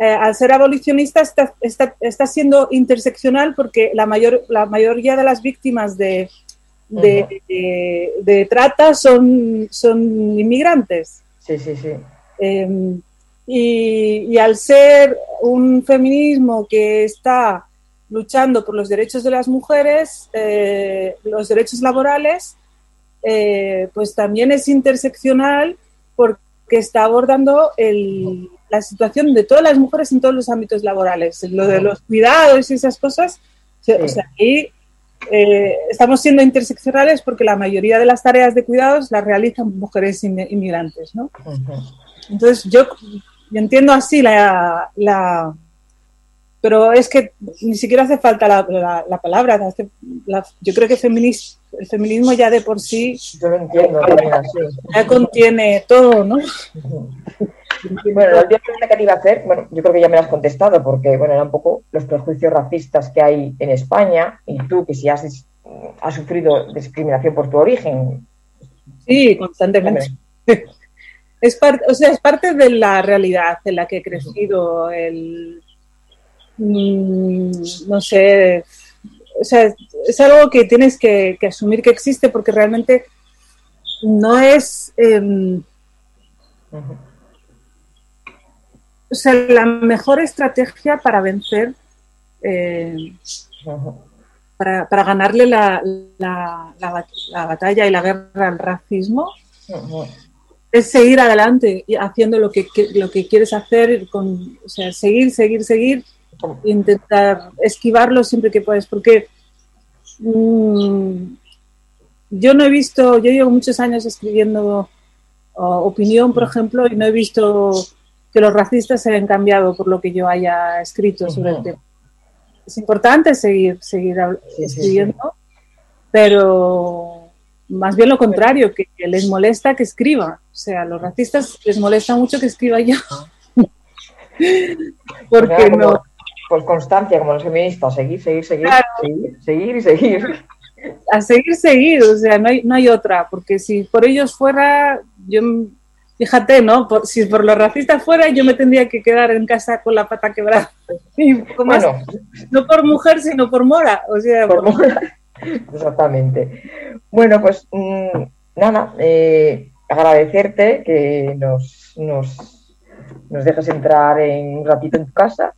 eh, al ser abolicionista está, está, está siendo interseccional porque la, mayor, la mayoría de las víctimas de, de, de- de trata son, son inmigrantes. Sí, sí, sí. Eh, y, y al ser un feminismo que está luchando por los derechos de las mujeres, eh, los derechos laborales, eh, pues también es interseccional porque está abordando el- la situación de todas las mujeres en todos los ámbitos laborales, lo de los cuidados y esas cosas. Sí. o sea, ahí eh, estamos siendo interseccionales porque la mayoría de las tareas de cuidados las realizan mujeres inmi- inmigrantes, ¿no? Entonces yo, yo entiendo así la, la- Pero es que ni siquiera hace falta la, la- la palabra. hace- la- yo creo que feminis- el feminismo ya de por sí Yo lo entiendo también así. ya contiene todo, ¿no? Bueno, la última pregunta que te iba a hacer, bueno, yo creo que ya me la has contestado, porque bueno, era un poco los prejuicios racistas que hay en España, y tú que si has, has sufrido discriminación por tu origen. Sí, constantemente. Es parte, o sea, es parte de la realidad en la que he crecido, el mm, no sé, o sea, es algo que tienes que, que asumir que existe porque realmente no es em. O sea, la mejor estrategia para vencer, eh, para, para ganarle la, la- la bat- la batalla y la guerra al racismo, es seguir adelante y haciendo lo que, lo que quieres hacer, con, o sea, seguir, seguir, seguir, intentar esquivarlo siempre que puedes, porque mm, yo no he visto, yo llevo muchos años escribiendo opinión, por ejemplo, y no he visto que los racistas se hayan cambiado por lo que yo haya escrito sobre el tema. Es importante seguir, seguir hab- Sí, sí, escribiendo, pero más bien lo contrario, que, les molesta que escriba. O sea, a los racistas les molesta mucho que escriba yo. Porque Pues nada, como- no. Pues constancia, como los feministas, seguir, seguir, seguir, Claro. seguir, seguir y seguir. a seguir, seguir, o sea, no hay, no hay otra, porque si por ellos fuera, yo, fíjate, ¿no? Por, si por los racistas fuera, yo me tendría que quedar en casa con la pata quebrada. bueno. no por mujer, sino por mora, o sea, por, mora. Exactamente. Bueno, pues mm, nada, eh, agradecerte que nos, nos, nos dejes entrar en un ratito en tu casa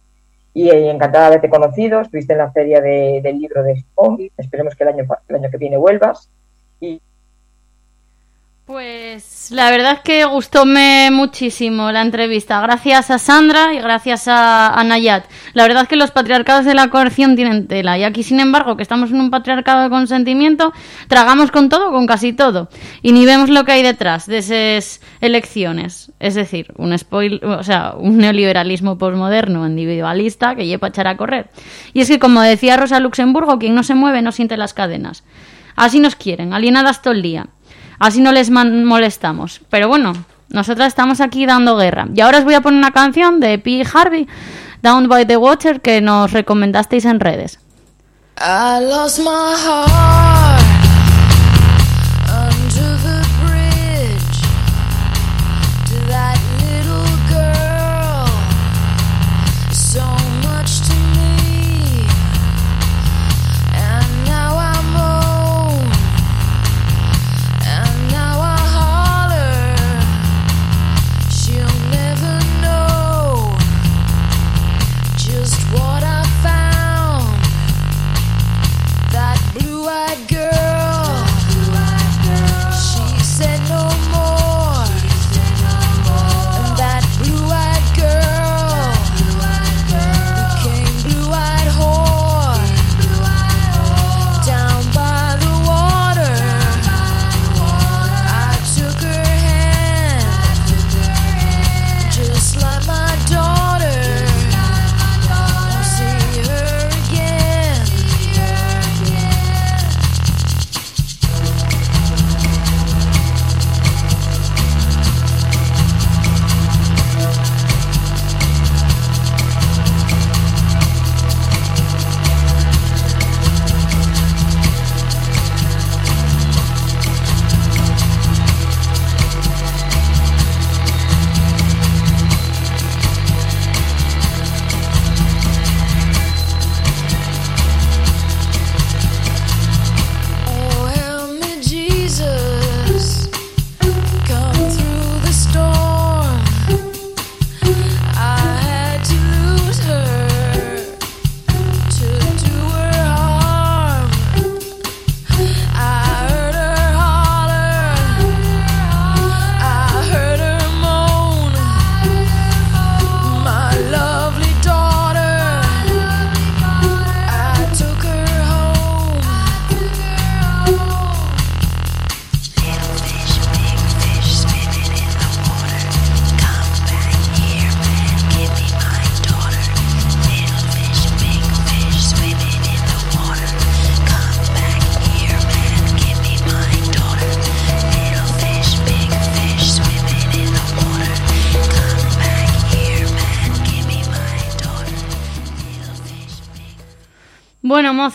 y encantada de haberte conocido. Estuviste en la feria del libro de Japón. Esperemos que el año, el año que viene vuelvas. Y pues la verdad es que gustóme muchísimo la entrevista. Gracias a Sandra y gracias a, Nayat. La verdad es que los patriarcados de la coerción tienen tela. Y aquí, sin embargo, que estamos en un patriarcado de consentimiento, tragamos con todo, con casi todo. Y ni vemos lo que hay detrás de esas elecciones. Es decir, un spoil, o sea, un neoliberalismo posmoderno, individualista, que lleva a echar a correr. Y es que, como decía Rosa Luxemburgo, quien no se mueve no siente las cadenas. Así nos quieren, alienadas todo el día. Así no les molestamos. Pero bueno, nosotras estamos aquí dando guerra. Y ahora os voy a poner una canción de P. Harvey, Down by the Water, que nos recomendasteis en redes.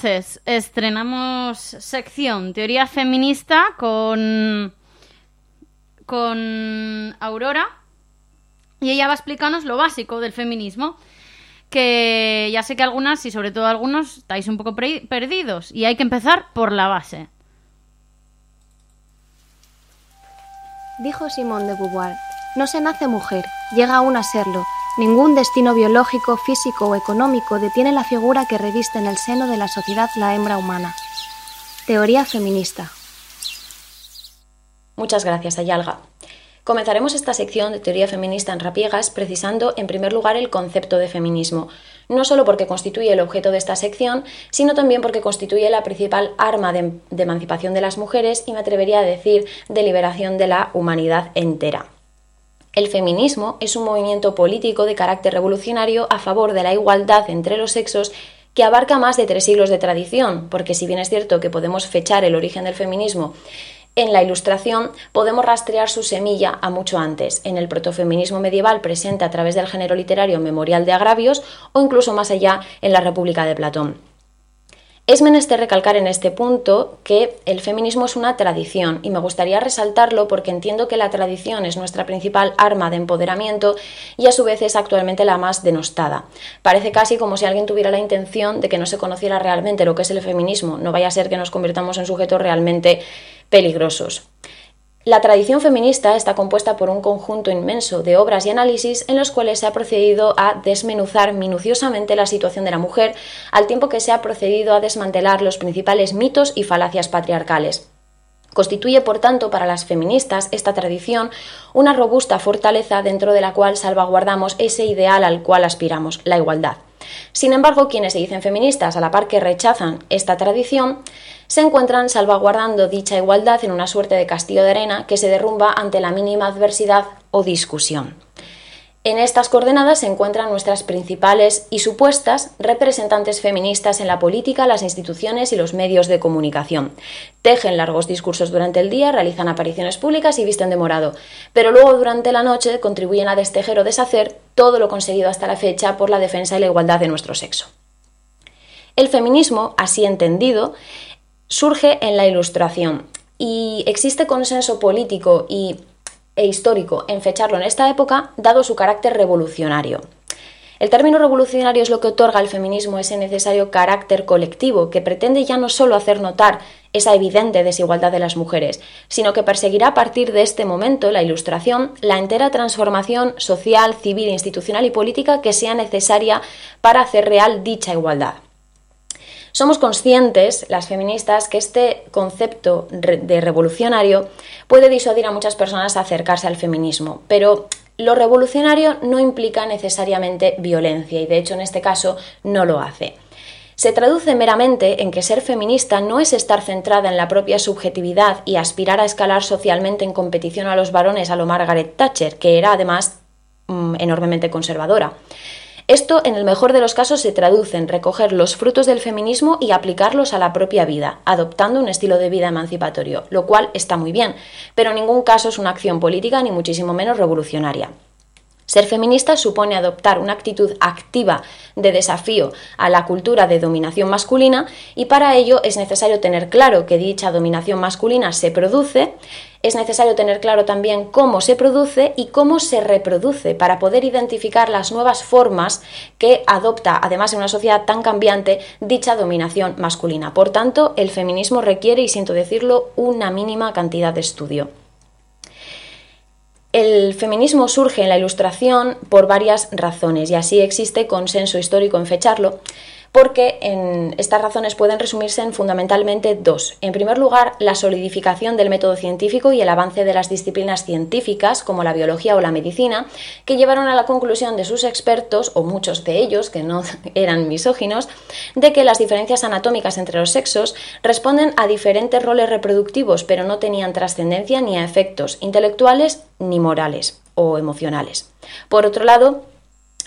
Moces, estrenamos sección Teoría Feminista con, con Aurora y ella va a explicarnos lo básico del feminismo, que ya sé que algunas y sobre todo algunos estáis un poco perdidos y hay que empezar por la base. Dijo Simón de Beauvoir, no se nace mujer, llega aún a serlo, Ningún destino biológico, físico o económico detiene la figura que reviste en el seno de la sociedad la hembra humana. Teoría feminista. Muchas gracias, Ayalga. Comenzaremos esta sección de teoría feminista en rapiegas precisando en primer lugar el concepto de feminismo, no solo porque constituye el objeto de esta sección, sino también porque constituye la principal arma de, de emancipación de las mujeres y me atrevería a decir de liberación de la humanidad entera. El feminismo es un movimiento político de carácter revolucionario a favor de la igualdad entre los sexos que abarca más de tres siglos de tradición, porque si bien es cierto que podemos fechar el origen del feminismo en la Ilustración podemos rastrear su semilla a mucho antes, en el protofeminismo medieval presente a través del género literario Memorial de Agravios o incluso más allá en la República de Platón. Es menester recalcar en este punto que el feminismo es una tradición y me gustaría resaltarlo porque entiendo que la tradición es nuestra principal arma de empoderamiento y a su vez es actualmente la más denostada. Parece casi como si alguien tuviera la intención de que no se conociera realmente lo que es el feminismo, no vaya a ser que nos convirtamos en sujetos realmente peligrosos. La tradición feminista está compuesta por un conjunto inmenso de obras y análisis en los cuales se ha procedido a desmenuzar minuciosamente la situación de la mujer, al tiempo que se ha procedido a desmantelar los principales mitos y falacias patriarcales. Constituye, por tanto, para las feministas esta tradición una robusta fortaleza dentro de la cual salvaguardamos ese ideal al cual aspiramos, la igualdad. Sin embargo, quienes se dicen feministas, a la par que rechazan esta tradición, se encuentran salvaguardando dicha igualdad en una suerte de castillo de arena que se derrumba ante la mínima adversidad o discusión. En estas coordenadas se encuentran nuestras principales y supuestas representantes feministas en la política, las instituciones y los medios de comunicación. Tejen largos discursos durante el día, realizan apariciones públicas y visten de morado, pero luego durante la noche contribuyen a destejer o deshacer todo lo conseguido hasta la fecha por la defensa y la igualdad de nuestro sexo. El feminismo, así entendido, surge en la Ilustración y existe consenso político y, e histórico en fecharlo en esta época, dado su carácter revolucionario. El término revolucionario es lo que otorga al feminismo ese necesario carácter colectivo que pretende ya no solo hacer notar esa evidente desigualdad de las mujeres, sino que perseguirá a partir de este momento, la Ilustración, la entera transformación social, civil, institucional y política que sea necesaria para hacer real dicha igualdad. Somos conscientes, las feministas, que este concepto de revolucionario puede disuadir a muchas personas a acercarse al feminismo, pero lo revolucionario no implica necesariamente violencia y de hecho en este caso no lo hace. Se traduce meramente en que ser feminista no es estar centrada en la propia subjetividad y aspirar a escalar socialmente en competición a los varones a lo Margaret Thatcher, que era además mm, enormemente conservadora. Esto, en el mejor de los casos, se traduce en recoger los frutos del feminismo y aplicarlos a la propia vida, adoptando un estilo de vida emancipatorio, lo cual está muy bien, pero en ningún caso es una acción política ni muchísimo menos revolucionaria. Ser feminista supone adoptar una actitud activa de desafío a la cultura de dominación masculina y para ello es necesario tener claro que dicha dominación masculina se produce, es necesario tener claro también cómo se produce y cómo se reproduce para poder identificar las nuevas formas que adopta, además en una sociedad tan cambiante, dicha dominación masculina. Por tanto, el feminismo requiere, y siento decirlo, una mínima cantidad de estudio. El feminismo surge en la Ilustración por varias razones y así existe consenso histórico en fecharlo, porque en estas razones pueden resumirse en fundamentalmente dos. En primer lugar, la solidificación del método científico y el avance de las disciplinas científicas, como la biología o la medicina, que llevaron a la conclusión de sus expertos, o muchos de ellos, que no eran misóginos, de que las diferencias anatómicas entre los sexos responden a diferentes roles reproductivos, pero no tenían trascendencia ni a efectos intelectuales ni morales o emocionales. Por otro lado,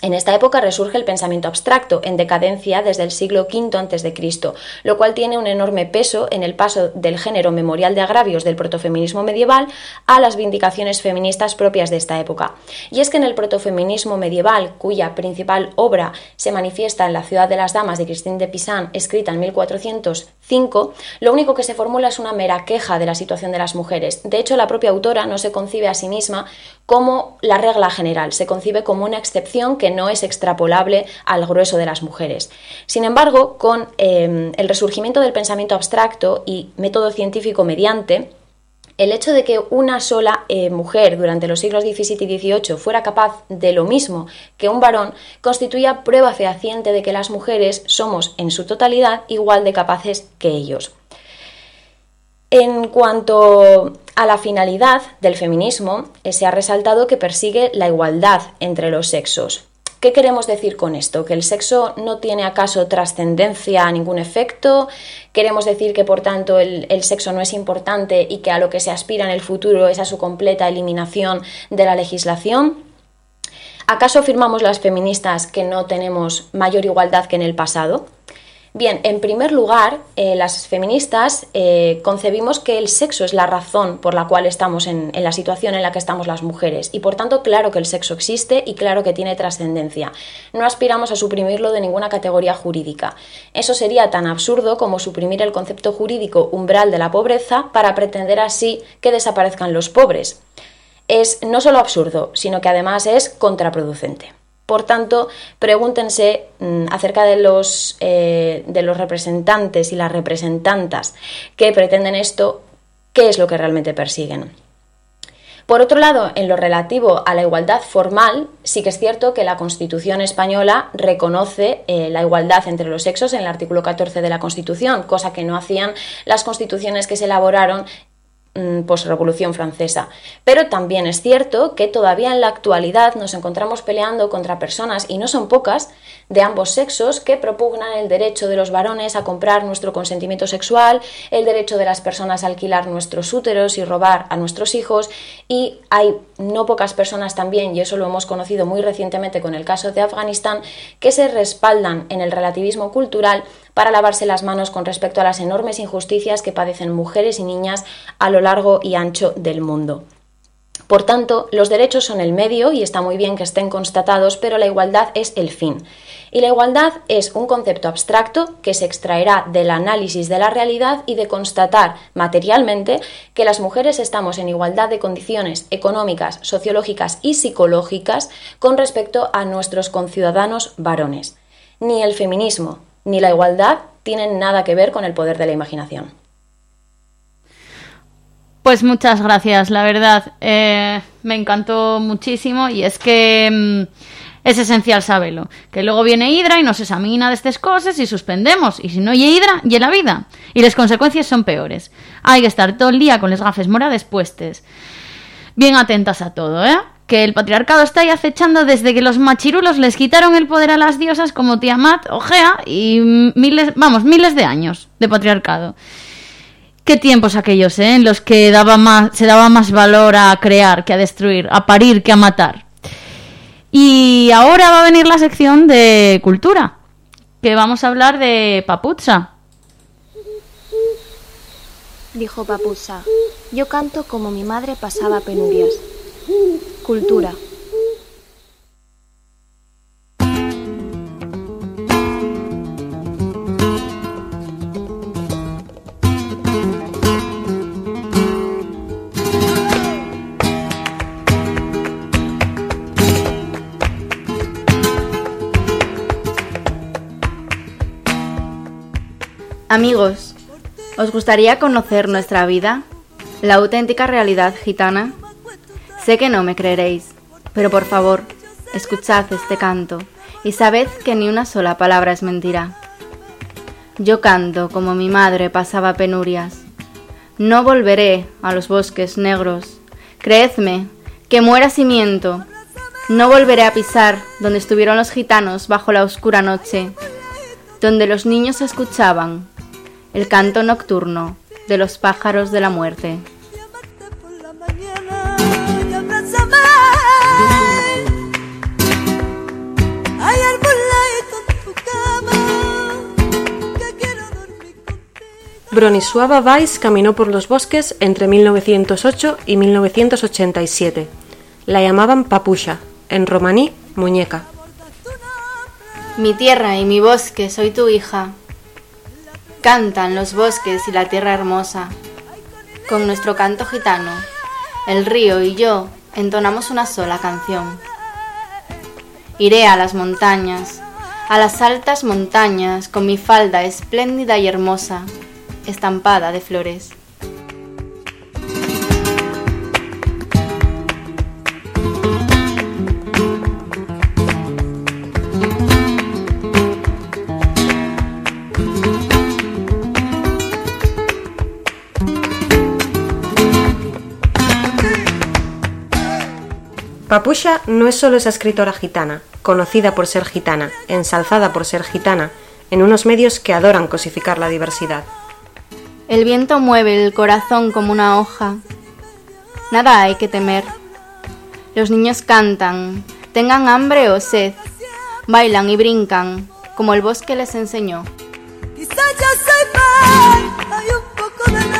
en esta época resurge el pensamiento abstracto, en decadencia desde el siglo V a.C., lo cual tiene un enorme peso en el paso del género memorial de agravios del protofeminismo medieval a las vindicaciones feministas propias de esta época. Y es que en el protofeminismo medieval, cuya principal obra se manifiesta en La ciudad de las damas de Christine de Pisan, escrita en 1405, lo único que se formula es una mera queja de la situación de las mujeres. De hecho, la propia autora no se concibe a sí misma como la regla general, se concibe como una excepción que no es extrapolable al grueso de las mujeres. Sin embargo, con em, el resurgimiento del pensamiento abstracto y método científico mediante, el hecho de que una sola eh, mujer durante los siglos XVII y XVIII fuera capaz de lo mismo que un varón constituía prueba fehaciente de que las mujeres somos en su totalidad igual de capaces que ellos. En cuanto a la finalidad del feminismo, eh, se ha resaltado que persigue la igualdad entre los sexos. ¿Qué queremos decir con esto? ¿Que el sexo no tiene acaso trascendencia a ningún efecto? ¿Queremos decir que por tanto el, sexo no es importante y que a lo que se aspira en el futuro es a su completa eliminación de la legislación? ¿Acaso afirmamos las feministas que no tenemos mayor igualdad que en el pasado? Bien, en primer lugar, eh, las feministas eh, concebimos que el sexo es la razón por la cual estamos en, en, la situación en la que estamos las mujeres y por tanto claro que el sexo existe y claro que tiene trascendencia. No aspiramos a suprimirlo de ninguna categoría jurídica. Eso sería tan absurdo como suprimir el concepto jurídico umbral de la pobreza para pretender así que desaparezcan los pobres. Es no solo absurdo, sino que además es contraproducente. Por tanto, pregúntense mm, acerca de los, eh, de los representantes y las representantas que pretenden esto, qué es lo que realmente persiguen. Por otro lado, en lo relativo a la igualdad formal, sí que es cierto que la Constitución española reconoce eh, la igualdad entre los sexos en el artículo 14 de la Constitución, cosa que no hacían las constituciones que se elaboraron posrevolución francesa. Pero también es cierto que todavía en la actualidad nos encontramos peleando contra personas, y no son pocas, de ambos sexos que propugnan el derecho de los varones a comprar nuestro consentimiento sexual, el derecho de las personas a alquilar nuestros úteros y robar a nuestros hijos, y hay no pocas personas también, y eso lo hemos conocido muy recientemente con el caso de Afganistán, que se respaldan en el relativismo cultural para lavarse las manos con respecto a las enormes injusticias que padecen mujeres y niñas a lo largo y ancho del mundo. Por tanto, los derechos son el medio y está muy bien que estén constatados, pero la igualdad es el fin. Y la igualdad es un concepto abstracto que se extraerá del análisis de la realidad y de constatar materialmente que las mujeres estamos en igualdad de condiciones económicas, sociológicas y psicológicas con respecto a nuestros conciudadanos varones. Ni el feminismo, ni la igualdad tienen nada que ver con el poder de la imaginación. Pues muchas gracias, la verdad. Eh, me encantó muchísimo y es que mm, es esencial saberlo. Que luego viene Hidra y nos examina de estas cosas y suspendemos. Y si no hay Hidra, y la vida. Y las consecuencias son peores. Hay que estar todo el día con las gafes morades puestas. Bien atentas a todo, ¿eh? que el patriarcado está ahí acechando desde que los machirulos les quitaron el poder a las diosas como Tiamat o Gea y miles, vamos, miles de años de patriarcado. Qué tiempos aquellos, ¿eh? En los que daba más, se daba más valor a crear que a destruir, a parir que a matar. Y ahora va a venir la sección de cultura, que vamos a hablar de Papuza. Dijo Papuza, yo canto como mi madre pasaba penurias. Cultura. Amigos, ¿os gustaría conocer nuestra vida? La auténtica realidad gitana Sé que no me creeréis, pero por favor, escuchad este canto y sabed que ni una sola palabra es mentira. Yo canto como mi madre pasaba penurias. No volveré a los bosques negros. Creedme, que muera cimiento. No volveré a pisar donde estuvieron los gitanos bajo la oscura noche, donde los niños escuchaban el canto nocturno de los pájaros de la muerte. Bronisława Weiss caminó por los bosques entre 1908 y 1987. La llamaban Papusha, en romaní, muñeca. Mi tierra y mi bosque, soy tu hija. Cantan los bosques y la tierra hermosa. Con nuestro canto gitano, el río y yo entonamos una sola canción. Iré a las montañas, a las altas montañas, con mi falda espléndida y hermosa, estampada de flores. Papusha no es solo esa escritora gitana, conocida por ser gitana, ensalzada por ser gitana, en unos medios que adoran cosificar la diversidad. El viento mueve el corazón como una hoja. Nada hay que temer. Los niños cantan, tengan hambre o sed, bailan y brincan, como el bosque les enseñó. ya sepa, hay un poco de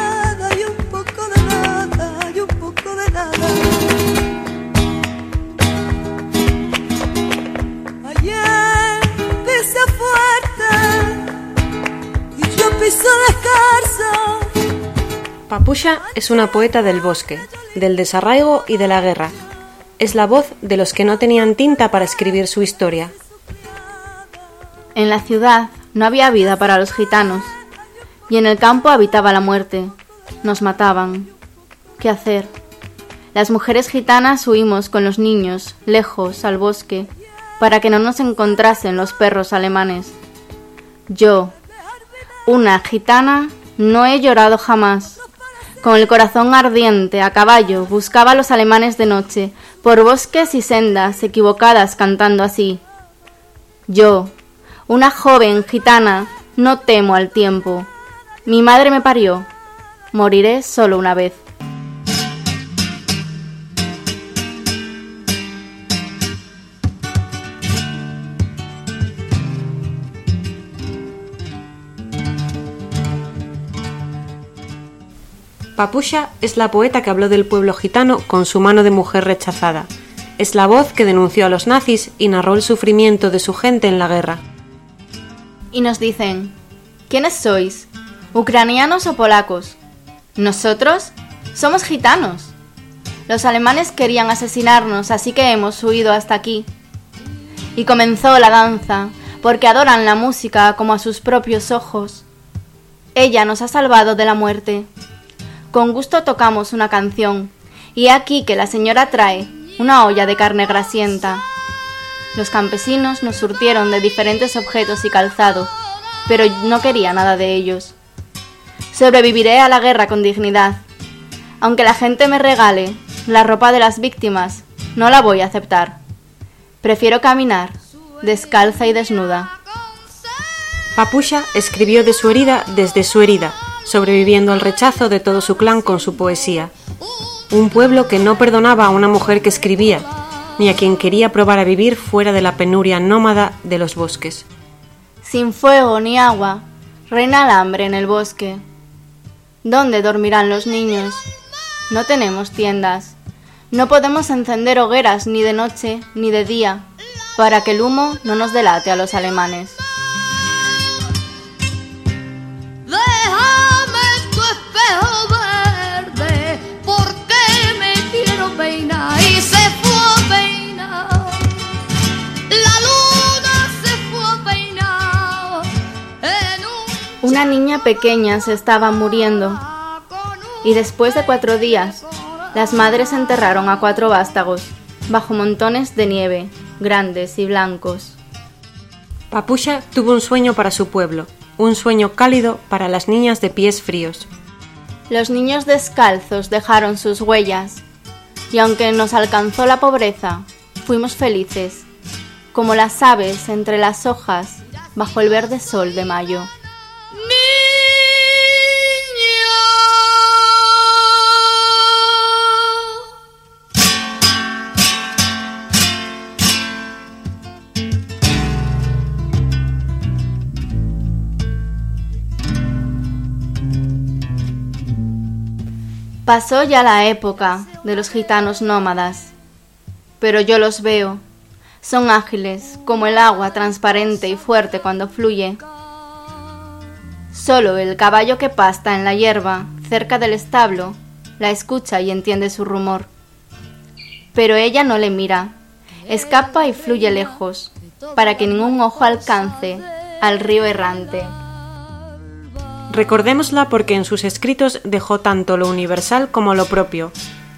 Papusha es una poeta del bosque, del desarraigo y de la guerra. Es la voz de los que no tenían tinta para escribir su historia. En la ciudad no había vida para los gitanos, y en el campo habitaba la muerte. Nos mataban. ¿Qué hacer? Las mujeres gitanas huimos con los niños, lejos, al bosque, para que no nos encontrasen los perros alemanes. Yo, una gitana, no he llorado jamás. Con el corazón ardiente, a caballo, buscaba a los alemanes de noche, por bosques y sendas equivocadas cantando así. Yo, una joven gitana, no temo al tiempo. Mi madre me parió. Moriré solo una vez. Papusha es la poeta que habló del pueblo gitano con su mano de mujer rechazada. Es la voz que denunció a los nazis y narró el sufrimiento de su gente en la guerra. Y nos dicen, ¿quiénes sois? ¿Ucranianos o polacos? Nosotros somos gitanos. Los alemanes querían asesinarnos, así que hemos huido hasta aquí. Y comenzó la danza, porque adoran la música como a sus propios ojos. Ella nos ha salvado de la muerte. Con gusto tocamos una canción, y aquí que la señora trae una olla de carne grasienta. Los campesinos nos surtieron de diferentes objetos y calzado, pero no quería nada de ellos. Sobreviviré a la guerra con dignidad. Aunque la gente me regale la ropa de las víctimas, no la voy a aceptar. Prefiero caminar, descalza y desnuda. Papusha escribió de su herida desde su herida, sobreviviendo al rechazo de todo su clan con su poesía. Un pueblo que no perdonaba a una mujer que escribía, ni a quien quería probar a vivir fuera de la penuria nómada de los bosques. Sin fuego ni agua, reina el hambre en el bosque. ¿Dónde dormirán los niños? No tenemos tiendas. No podemos encender hogueras ni de noche ni de día, para que el humo no nos delate a los alemanes. Una niña pequeña se estaba muriendo y después de cuatro días las madres enterraron a cuatro vástagos bajo montones de nieve, grandes y blancos. Papusha tuvo un sueño para su pueblo, un sueño cálido para las niñas de pies fríos. Los niños descalzos dejaron sus huellas y aunque nos alcanzó la pobreza, fuimos felices, como las aves entre las hojas bajo el verde sol de mayo. Pasó ya la época de los gitanos nómadas, pero yo los veo. Son ágiles como el agua transparente y fuerte cuando fluye. Solo el caballo que pasta en la hierba cerca del establo la escucha y entiende su rumor. Pero ella no le mira, escapa y fluye lejos, para que ningún ojo alcance al río errante. Recordémosla porque en sus escritos dejó tanto lo universal como lo propio,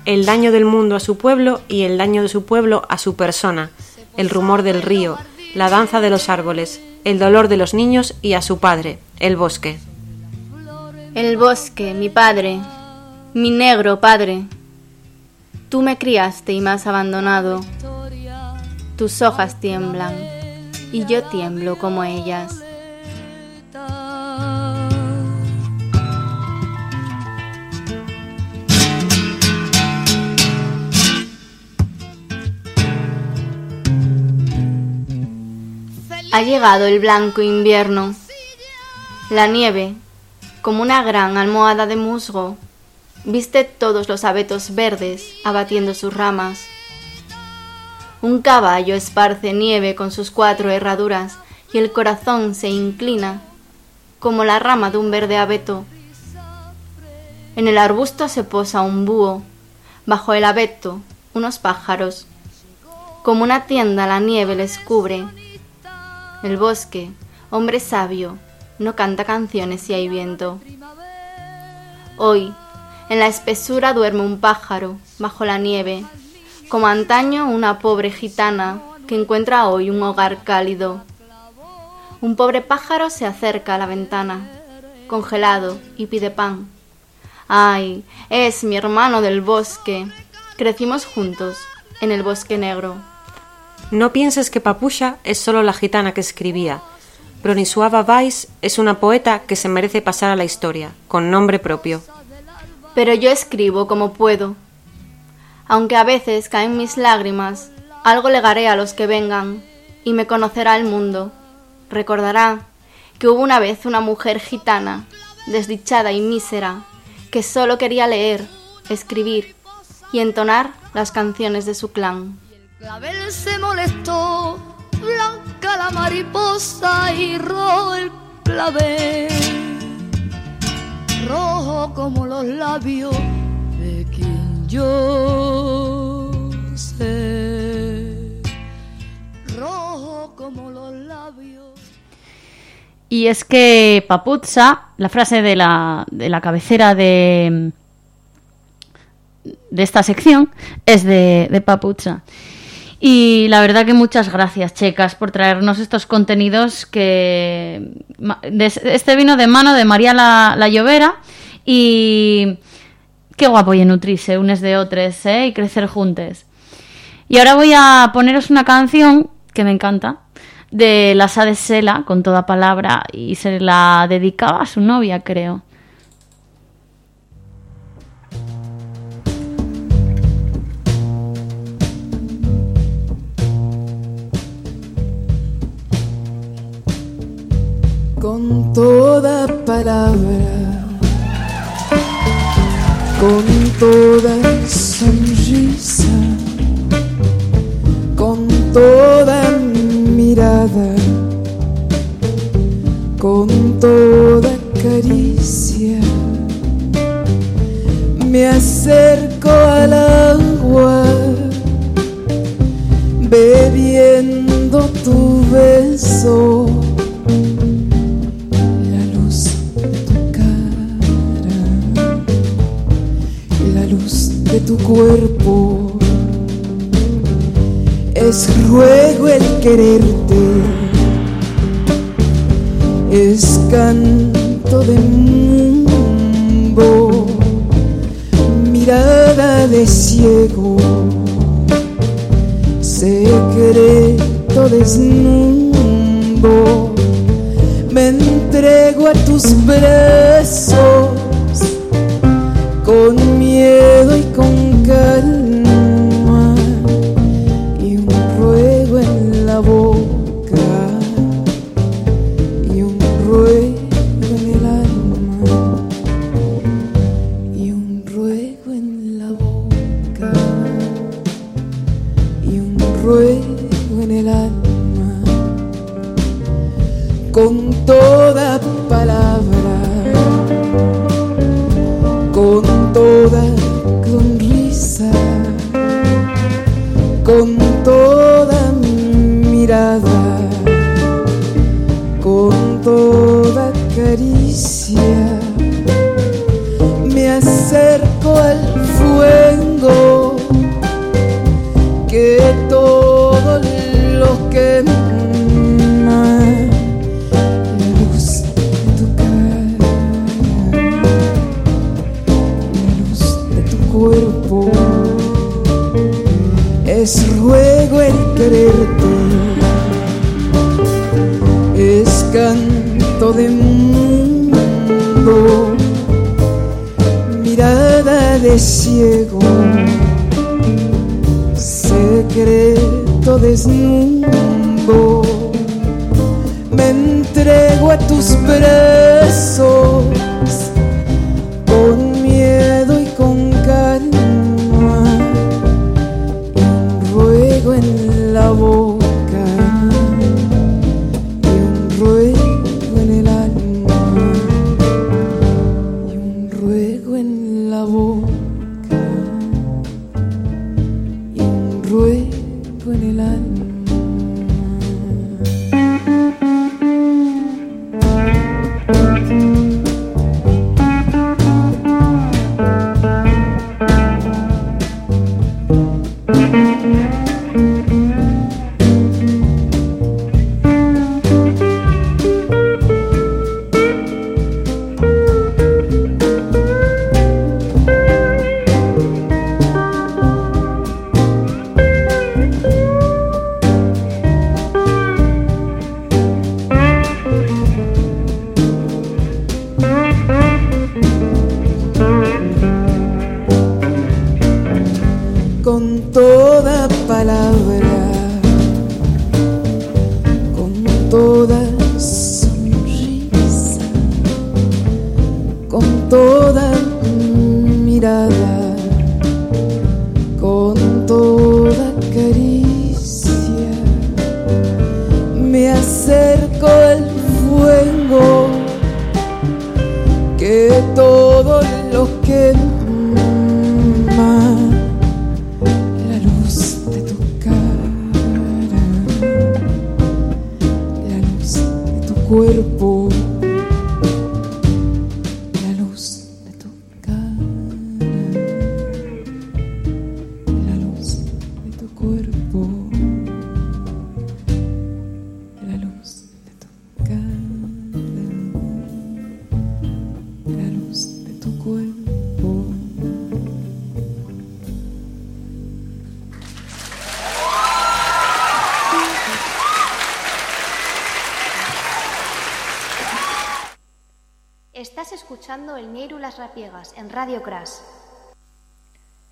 el daño del mundo a su pueblo y el daño de su pueblo a su persona, el rumor del río, la danza de los árboles, el dolor de los niños y a su padre, el bosque. El bosque, mi padre, mi negro padre. Tú me criaste y me has abandonado. Tus hojas tiemblan y yo tiemblo como ellas. Ha llegado el blanco invierno. La nieve, como una gran almohada de musgo, viste todos los abetos verdes abatiendo sus ramas. Un caballo esparce nieve con sus cuatro herraduras y el corazón se inclina como la rama de un verde abeto. En el arbusto se posa un búho, bajo el abeto unos pájaros. Como una tienda la nieve les cubre. El bosque, hombre sabio, no canta canciones si hay viento. Hoy, en la espesura duerme un pájaro, bajo la nieve, como antaño una pobre gitana que encuentra hoy un hogar cálido. Un pobre pájaro se acerca a la ventana, congelado, y pide pan. Ay, es mi hermano del bosque. Crecimos juntos, en el bosque negro. No pienses que Papusha es solo la gitana que escribía. Bronislawa Weiss es una poeta que se merece pasar a la historia, con nombre propio. Pero yo escribo como puedo. Aunque a veces caen mis lágrimas, algo legaré a los que vengan, y me conocerá el mundo. Recordará que hubo una vez una mujer gitana, desdichada y mísera, que solo quería leer, escribir y entonar las canciones de su clan. Clavel se molestó, blanca la mariposa y rojo el clavel, rojo como los labios de quien yo sé, rojo como los labios. Y es que Paputza, la frase de la, de la cabecera de, de esta sección, es de, de. Y la verdad que muchas gracias, checas, por traernos estos contenidos que... Este vino de mano de María la, la Llovera y... Qué guapo y nutrirse unes de otros, ¿eh? Y crecer juntos. Y ahora voy a poneros una canción que me encanta, de la Sa de Sela, con toda palabra, y se la dedicaba a su novia, creo. Con toda palabra, con toda sonrisa, con toda mirada, con toda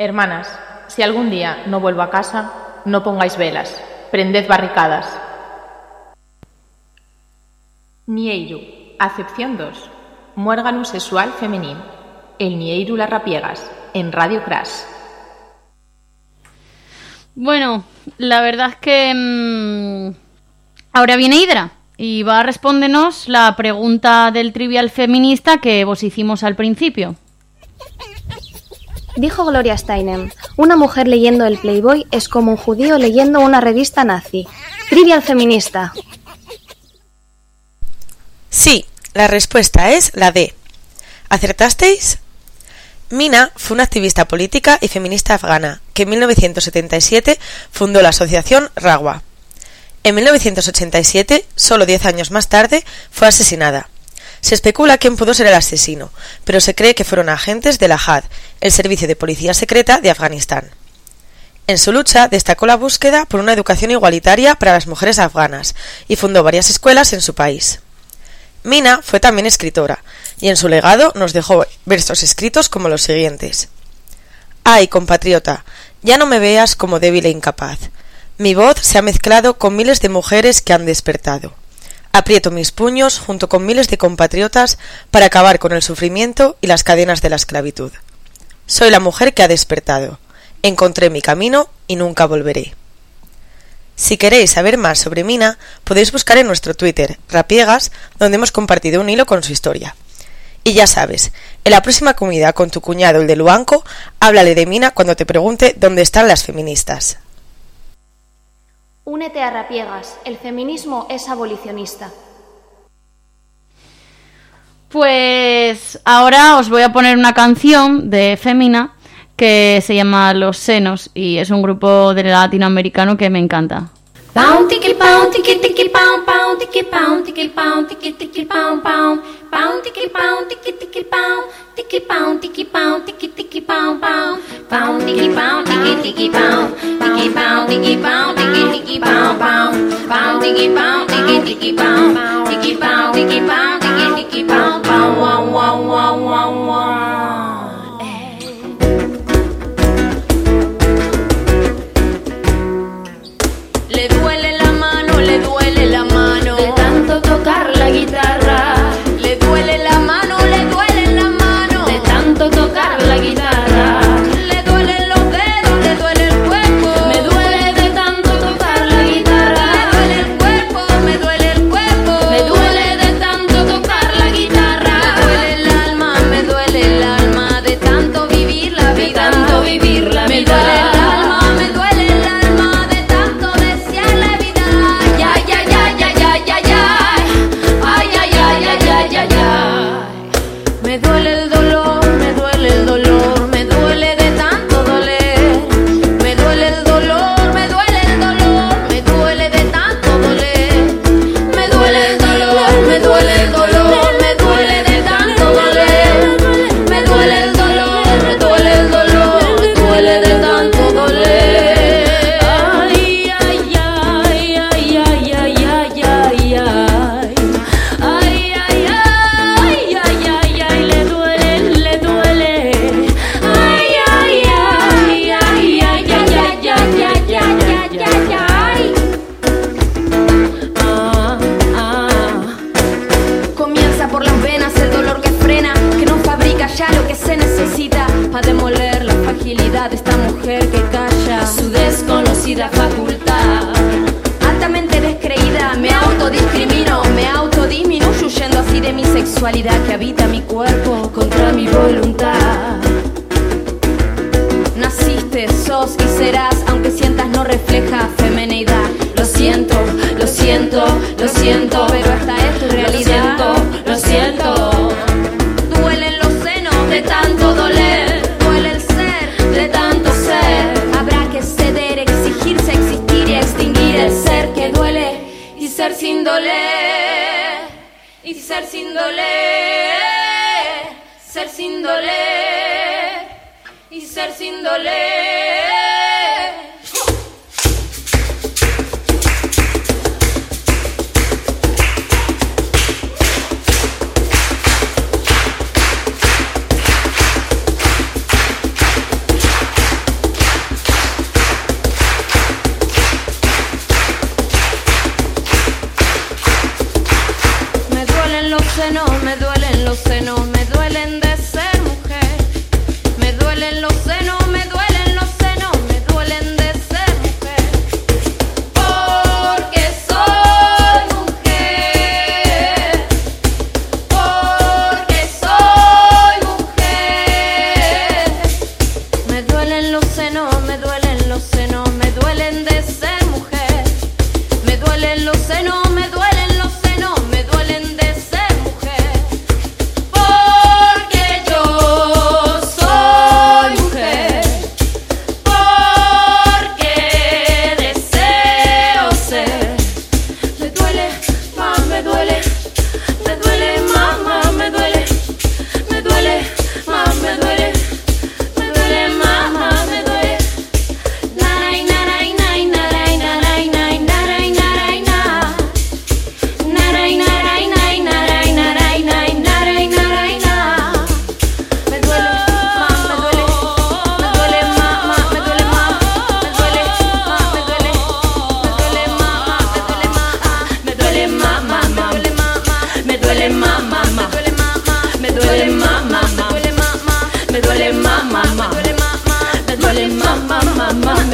Hermanas, si algún día no vuelvo a casa, no pongáis velas, prended barricadas. Nieiru, acepción 2. Muérgano sexual femenino. El Nieiru las rapiegas, en Radio Crash. Bueno, la verdad es que mm, ahora viene Hidra y va a respondernos la pregunta del trivial feminista que vos hicimos al principio. Dijo Gloria Steinem, una mujer leyendo el Playboy es como un judío leyendo una revista nazi. Trivial feminista. Sí, la respuesta es la D. ¿Acertasteis? Mina fue una activista política y feminista afgana que en 1977 fundó la asociación Rawa. En 1987, solo 10 años más tarde, fue asesinada. Se especula quién pudo ser el asesino, pero se cree que fueron agentes de la el servicio de policía secreta de Afganistán. En su lucha destacó la búsqueda por una educación igualitaria para las mujeres afganas y fundó varias escuelas en su país. Mina fue también escritora, y en su legado nos dejó versos escritos como los siguientes. Ay, compatriota, ya no me veas como débil e incapaz. Mi voz se ha mezclado con miles de mujeres que han despertado. Aprieto mis puños junto con miles de compatriotas para acabar con el sufrimiento y las cadenas de la esclavitud. Soy la mujer que ha despertado. Encontré mi camino y nunca volveré. Si queréis saber más sobre Mina, podéis buscar en nuestro Twitter, Rapiegas, donde hemos compartido un hilo con su historia. Y ya sabes, en la próxima comida con tu cuñado, el de Luanco, háblale de Mina cuando te pregunte dónde están las feministas. Únete a Rapiegas, el feminismo es abolicionista. Pues ahora os voy a poner una canción de Femina que se llama Los Senos y es un grupo de latinoamericano que me encanta. pound, tickle pound, tickle pound, tickle tickle pound pound, pound tickle pound, tickle tickle pound, tickle pound, tickle pound, tickle tickle pound pound, pound tickle pound, tickle tickle pound, tickle pound, tickle pound, tickle tickle pound pound, pound tickle pound, tickle tickle pound, tickle pound, tickle pound, tickle tickle pound pound, wow wow wow wow wow.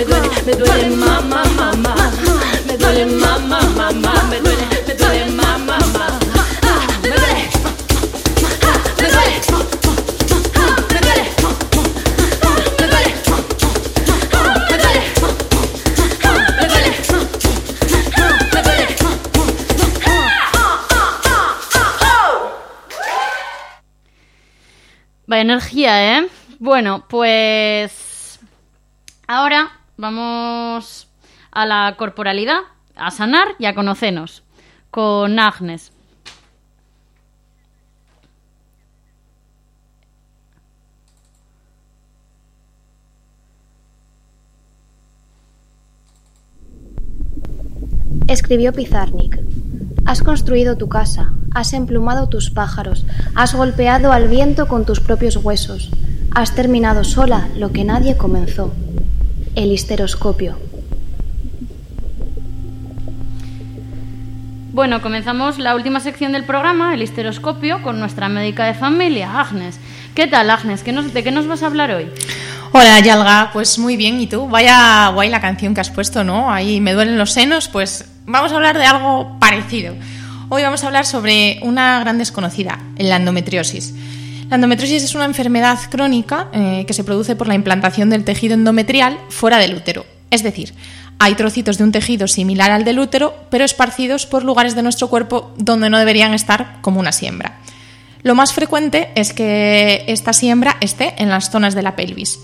Me duele, me duele, ma, ma, ma, ma. Me duele, ma, ma, ma, ma, me duele, me duele, ma, ma, ma. Me duele. Me duele. Energía, ¿eh? Bueno, pues ahora vamos a la corporalidad, a sanar y a conocernos con Agnes. Escribió Pizarnik. Has construido tu casa, has emplumado tus pájaros, has golpeado al viento con tus propios huesos, has terminado sola lo que nadie comenzó. El histeroscopio. Bueno, comenzamos la última sección del programa, el histeroscopio, con nuestra médica de familia, Agnes. ¿Qué tal, Agnes? ¿Qué nos- ¿De qué nos vas a hablar hoy? Hola, Yalga, pues muy bien, ¿y tú? Vaya guay la canción que has puesto, ¿no? Ahí me duelen los senos, pues vamos a hablar de algo parecido. Hoy vamos a hablar sobre una gran desconocida, la endometriosis. La endometriosis es una enfermedad crónica eh, que se produce por la implantación del tejido endometrial fuera del útero. Es decir, hay trocitos de un tejido similar al del útero, pero esparcidos por lugares de nuestro cuerpo donde no deberían estar como una siembra. Lo más frecuente es que esta siembra esté en las zonas de la pelvis.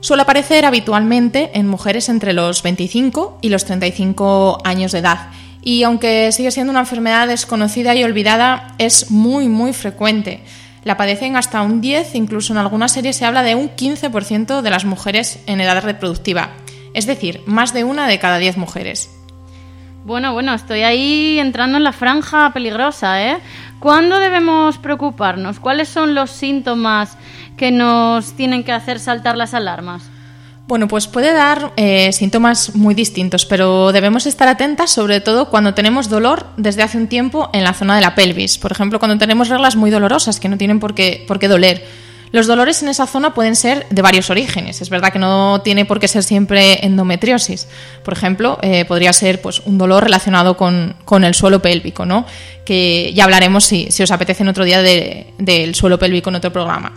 Suele aparecer habitualmente en mujeres entre los 25 y los 35 años de edad. Y aunque sigue siendo una enfermedad desconocida y olvidada, es muy, muy frecuente. La padecen hasta un 10, incluso en algunas series se habla de un 15% de las mujeres en edad reproductiva. Es decir, más de una de cada 10 mujeres. Bueno, bueno, estoy ahí entrando en la franja peligrosa, ¿eh? ¿Cuándo debemos preocuparnos? ¿Cuáles son los síntomas que nos tienen que hacer saltar las alarmas? Bueno, pues puede dar eh, síntomas muy distintos, pero debemos estar atentas sobre todo cuando tenemos dolor desde hace un tiempo en la zona de la pelvis. Por ejemplo, cuando tenemos reglas muy dolorosas que no tienen por qué, por qué doler. Los dolores en esa zona pueden ser de varios orígenes. Es verdad que no tiene por qué ser siempre endometriosis. Por ejemplo, eh, podría ser pues, un dolor relacionado con, con, el suelo pélvico, ¿no? que ya hablaremos si, si os apetece en otro día de, del suelo pélvico en otro programa.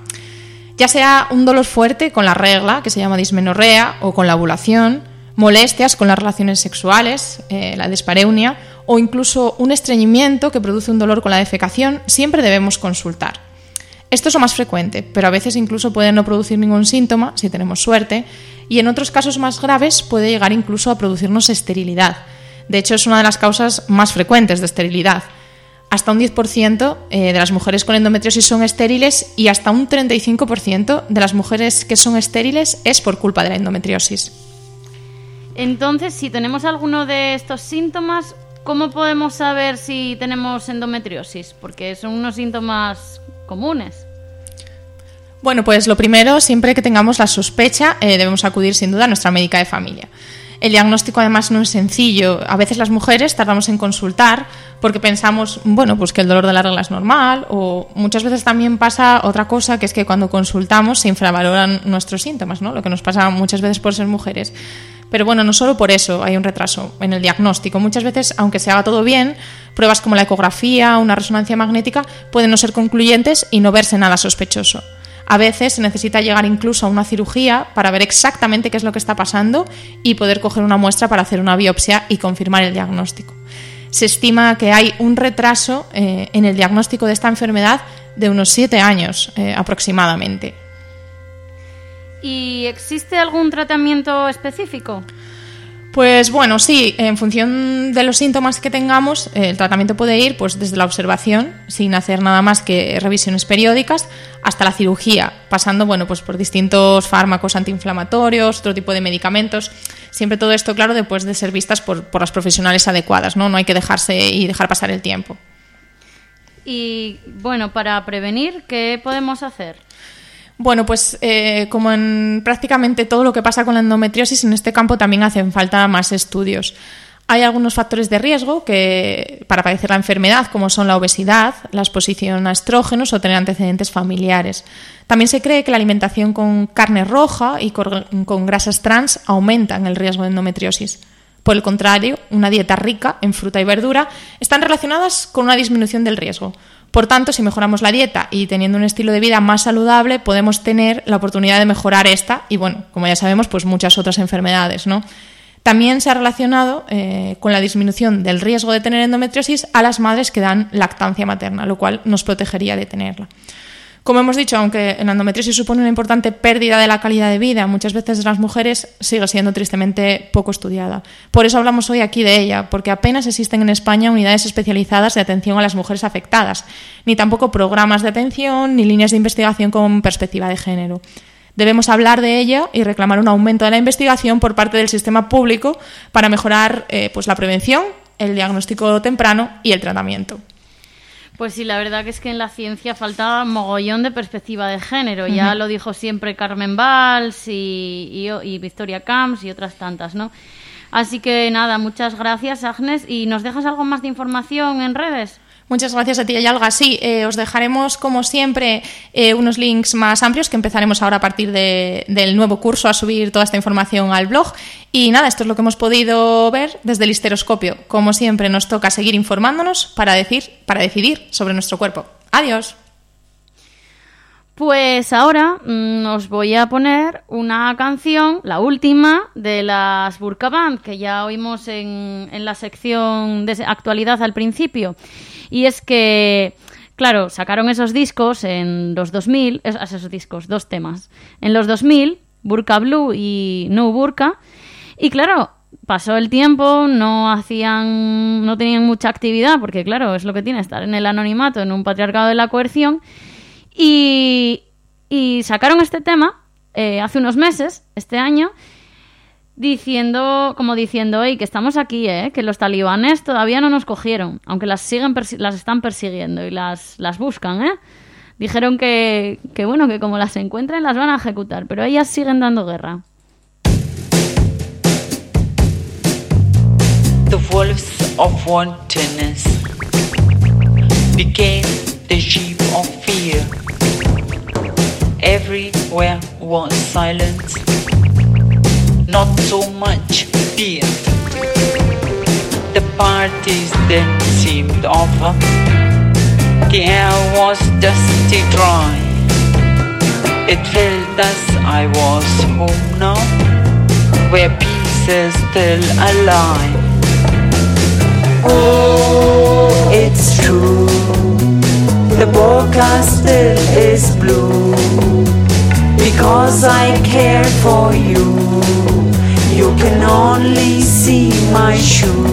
Ya sea un dolor fuerte con la regla, que se llama dismenorrea, o con la ovulación, molestias con las relaciones sexuales, eh, la dispareunia o incluso un estreñimiento que produce un dolor con la defecación, siempre debemos consultar. Esto es lo más frecuente, pero a veces incluso puede no producir ningún síntoma, si tenemos suerte, y en otros casos más graves puede llegar incluso a producirnos esterilidad. De hecho, es una de las causas más frecuentes de esterilidad. Hasta un 10% eh, de las mujeres con endometriosis son estériles y hasta un 35% de las mujeres que son estériles es por culpa de la endometriosis. Entonces, si tenemos alguno de estos síntomas, ¿cómo podemos saber si tenemos endometriosis? Porque son unos síntomas comunes. Bueno, pues lo primero, siempre que tengamos la sospecha, eh, debemos acudir sin duda a nuestra médica de familia. El diagnóstico además no es sencillo. A veces las mujeres tardamos en consultar porque pensamos, bueno, pues que el dolor de la regla es normal o muchas veces también pasa otra cosa que es que cuando consultamos se infravaloran nuestros síntomas, ¿no? Lo que nos pasa muchas veces por ser mujeres. Pero bueno, no solo por eso hay un retraso en el diagnóstico. Muchas veces, aunque se haga todo bien, pruebas como la ecografía, una resonancia magnética pueden no ser concluyentes y no verse nada sospechoso. A veces se necesita llegar incluso a una cirugía para ver exactamente qué es lo que está pasando y poder coger una muestra para hacer una biopsia y confirmar el diagnóstico. Se estima que hay un retraso eh, en el diagnóstico de esta enfermedad de unos siete años eh, aproximadamente. ¿Y existe algún tratamiento específico? Pues bueno, sí, en función de los síntomas que tengamos, el tratamiento puede ir pues desde la observación, sin hacer nada más que revisiones periódicas, hasta la cirugía, pasando bueno, pues por distintos fármacos antiinflamatorios, otro tipo de medicamentos. Siempre todo esto, claro, después de ser vistas por, por las profesionales adecuadas, ¿no? No hay que dejarse y dejar pasar el tiempo. Y bueno, para prevenir, ¿qué podemos hacer? Bueno, pues eh, como en prácticamente todo lo que pasa con la endometriosis, en este campo también hacen falta más estudios. Hay algunos factores de riesgo que, para padecer la enfermedad, como son la obesidad, la exposición a estrógenos o tener antecedentes familiares. También se cree que la alimentación con carne roja y con, con grasas trans aumentan el riesgo de endometriosis. Por el contrario, una dieta rica en fruta y verdura están relacionadas con una disminución del riesgo. Por tanto, si mejoramos la dieta y teniendo un estilo de vida más saludable, podemos tener la oportunidad de mejorar esta y, bueno, como ya sabemos, pues muchas otras enfermedades, ¿no? También se ha relacionado eh, con la disminución del riesgo de tener endometriosis a las madres que dan lactancia materna, lo cual nos protegería de tenerla. Como hemos dicho, aunque la endometriosis supone una importante pérdida de la calidad de vida, muchas veces las mujeres sigue siendo tristemente poco estudiada. Por eso hablamos hoy aquí de ella, porque apenas existen en España unidades especializadas de atención a las mujeres afectadas, ni tampoco programas de atención ni líneas de investigación con perspectiva de género. Debemos hablar de ella y reclamar un aumento de la investigación por parte del sistema público para mejorar eh, pues la prevención, el diagnóstico temprano y el tratamiento. Pues sí, la verdad que es que en la ciencia falta mogollón de perspectiva de género. Ya lo dijo siempre Carmen Valls y, y, Victoria Camps y otras tantas, ¿no? Así que nada, muchas gracias, Agnes. ¿Y nos dejas algo más de información en redes? Muchas gracias a ti, Ayalga. Sí, eh, os dejaremos, como siempre, eh, unos links más amplios que empezaremos ahora a partir del nuevo curso a subir toda esta información al blog. Y nada, esto es lo que hemos podido ver desde el histeroscopio. Como siempre, nos toca seguir informándonos para, decir, para decidir sobre nuestro cuerpo. Adiós. Pues ahora mm, os voy a poner una canción, la última, de las Burka Band, que ya oímos en, en la sección de actualidad al principio. Y es que, claro, sacaron esos discos en los 2000, esos discos, dos temas. En los 2000, Burka Blue y No Burka. Y claro, pasó el tiempo, no hacían, no tenían mucha actividad, porque claro, es lo que tiene estar en el anonimato, en un patriarcado de la coerción. Y, y sacaron este tema eh, hace unos meses, este año, diciendo, como diciendo, que estamos aquí, ¿eh? que los talibanes todavía no nos cogieron, aunque las siguen las están persiguiendo y las, las buscan, ¿eh? Dijeron que, que, bueno, que como las encuentren las van a ejecutar, pero ellas siguen dando guerra. The wolves of wantonness became the sheep of fear. Everywhere was silence. Not so much fear. The parties then seemed over. The air was dusty dry. It felt as I was home now, where peace is still alive. Oh, it's true. The boca still is blue because I care for you. You can only see my shoe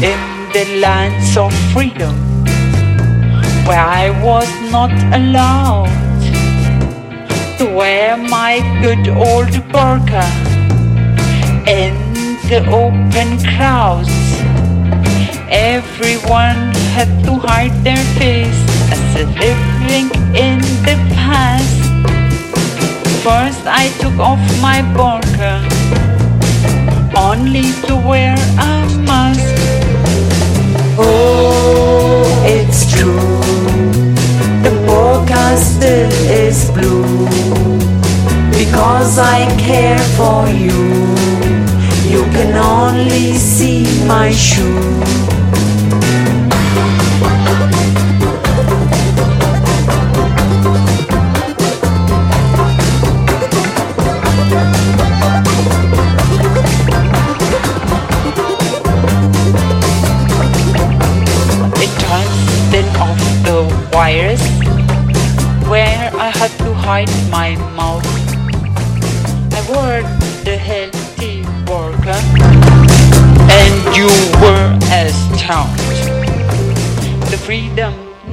in the lands of freedom where I was not allowed to wear my good old burqa in the open crowds. Everyone had to hide their face I took off my burqa only to wear a mask. Oh, it's true. The burqa still is blue because I care for you. You can only see my shoe.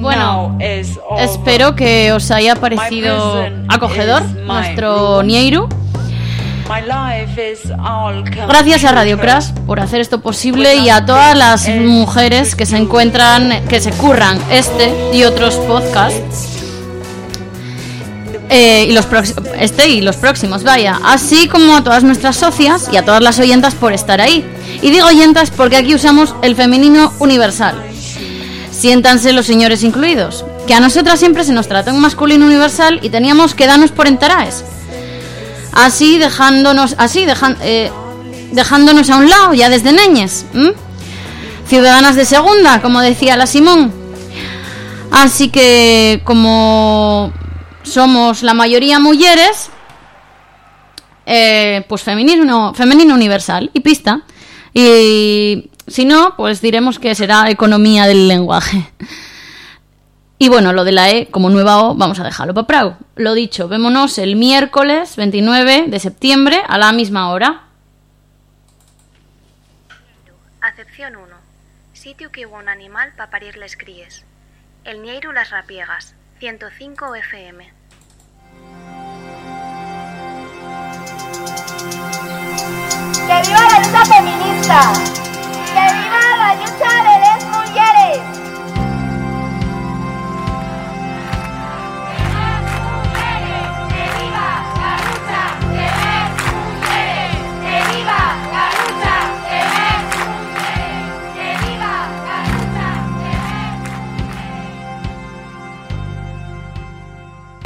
Bueno, espero que os haya parecido acogedor nuestro Nieiru. Gracias a Radio Crash por hacer esto posible y a todas las mujeres que se encuentran, que se curran este y otros podcasts. Eh, y los este y los próximos, vaya. Así como a todas nuestras socias y a todas las oyentas por estar ahí. Y digo oyentas porque aquí usamos el femenino universal. Siéntanse los señores incluidos. Que a nosotras siempre se nos trata un masculino universal y teníamos que darnos por enteraes. Así dejándonos, así dejan- eh, dejándonos a un lado ya desde neñes. Ciudadanas de segunda, como decía la Simón. Así que como somos la mayoría mujeres, eh, pues feminismo, femenino universal y pista. Y si no, pues diremos que será economía del lenguaje. Y bueno, lo de la E como nueva O vamos a dejarlo para Prau. Lo dicho, vémonos el miércoles 29 de septiembre a la misma hora. Acepción 1. Sitio que hubo un animal para parir les críes. El Nieiru Las Rapiegas, 105 FM. ¡Que viva la lucha feminista! you gotta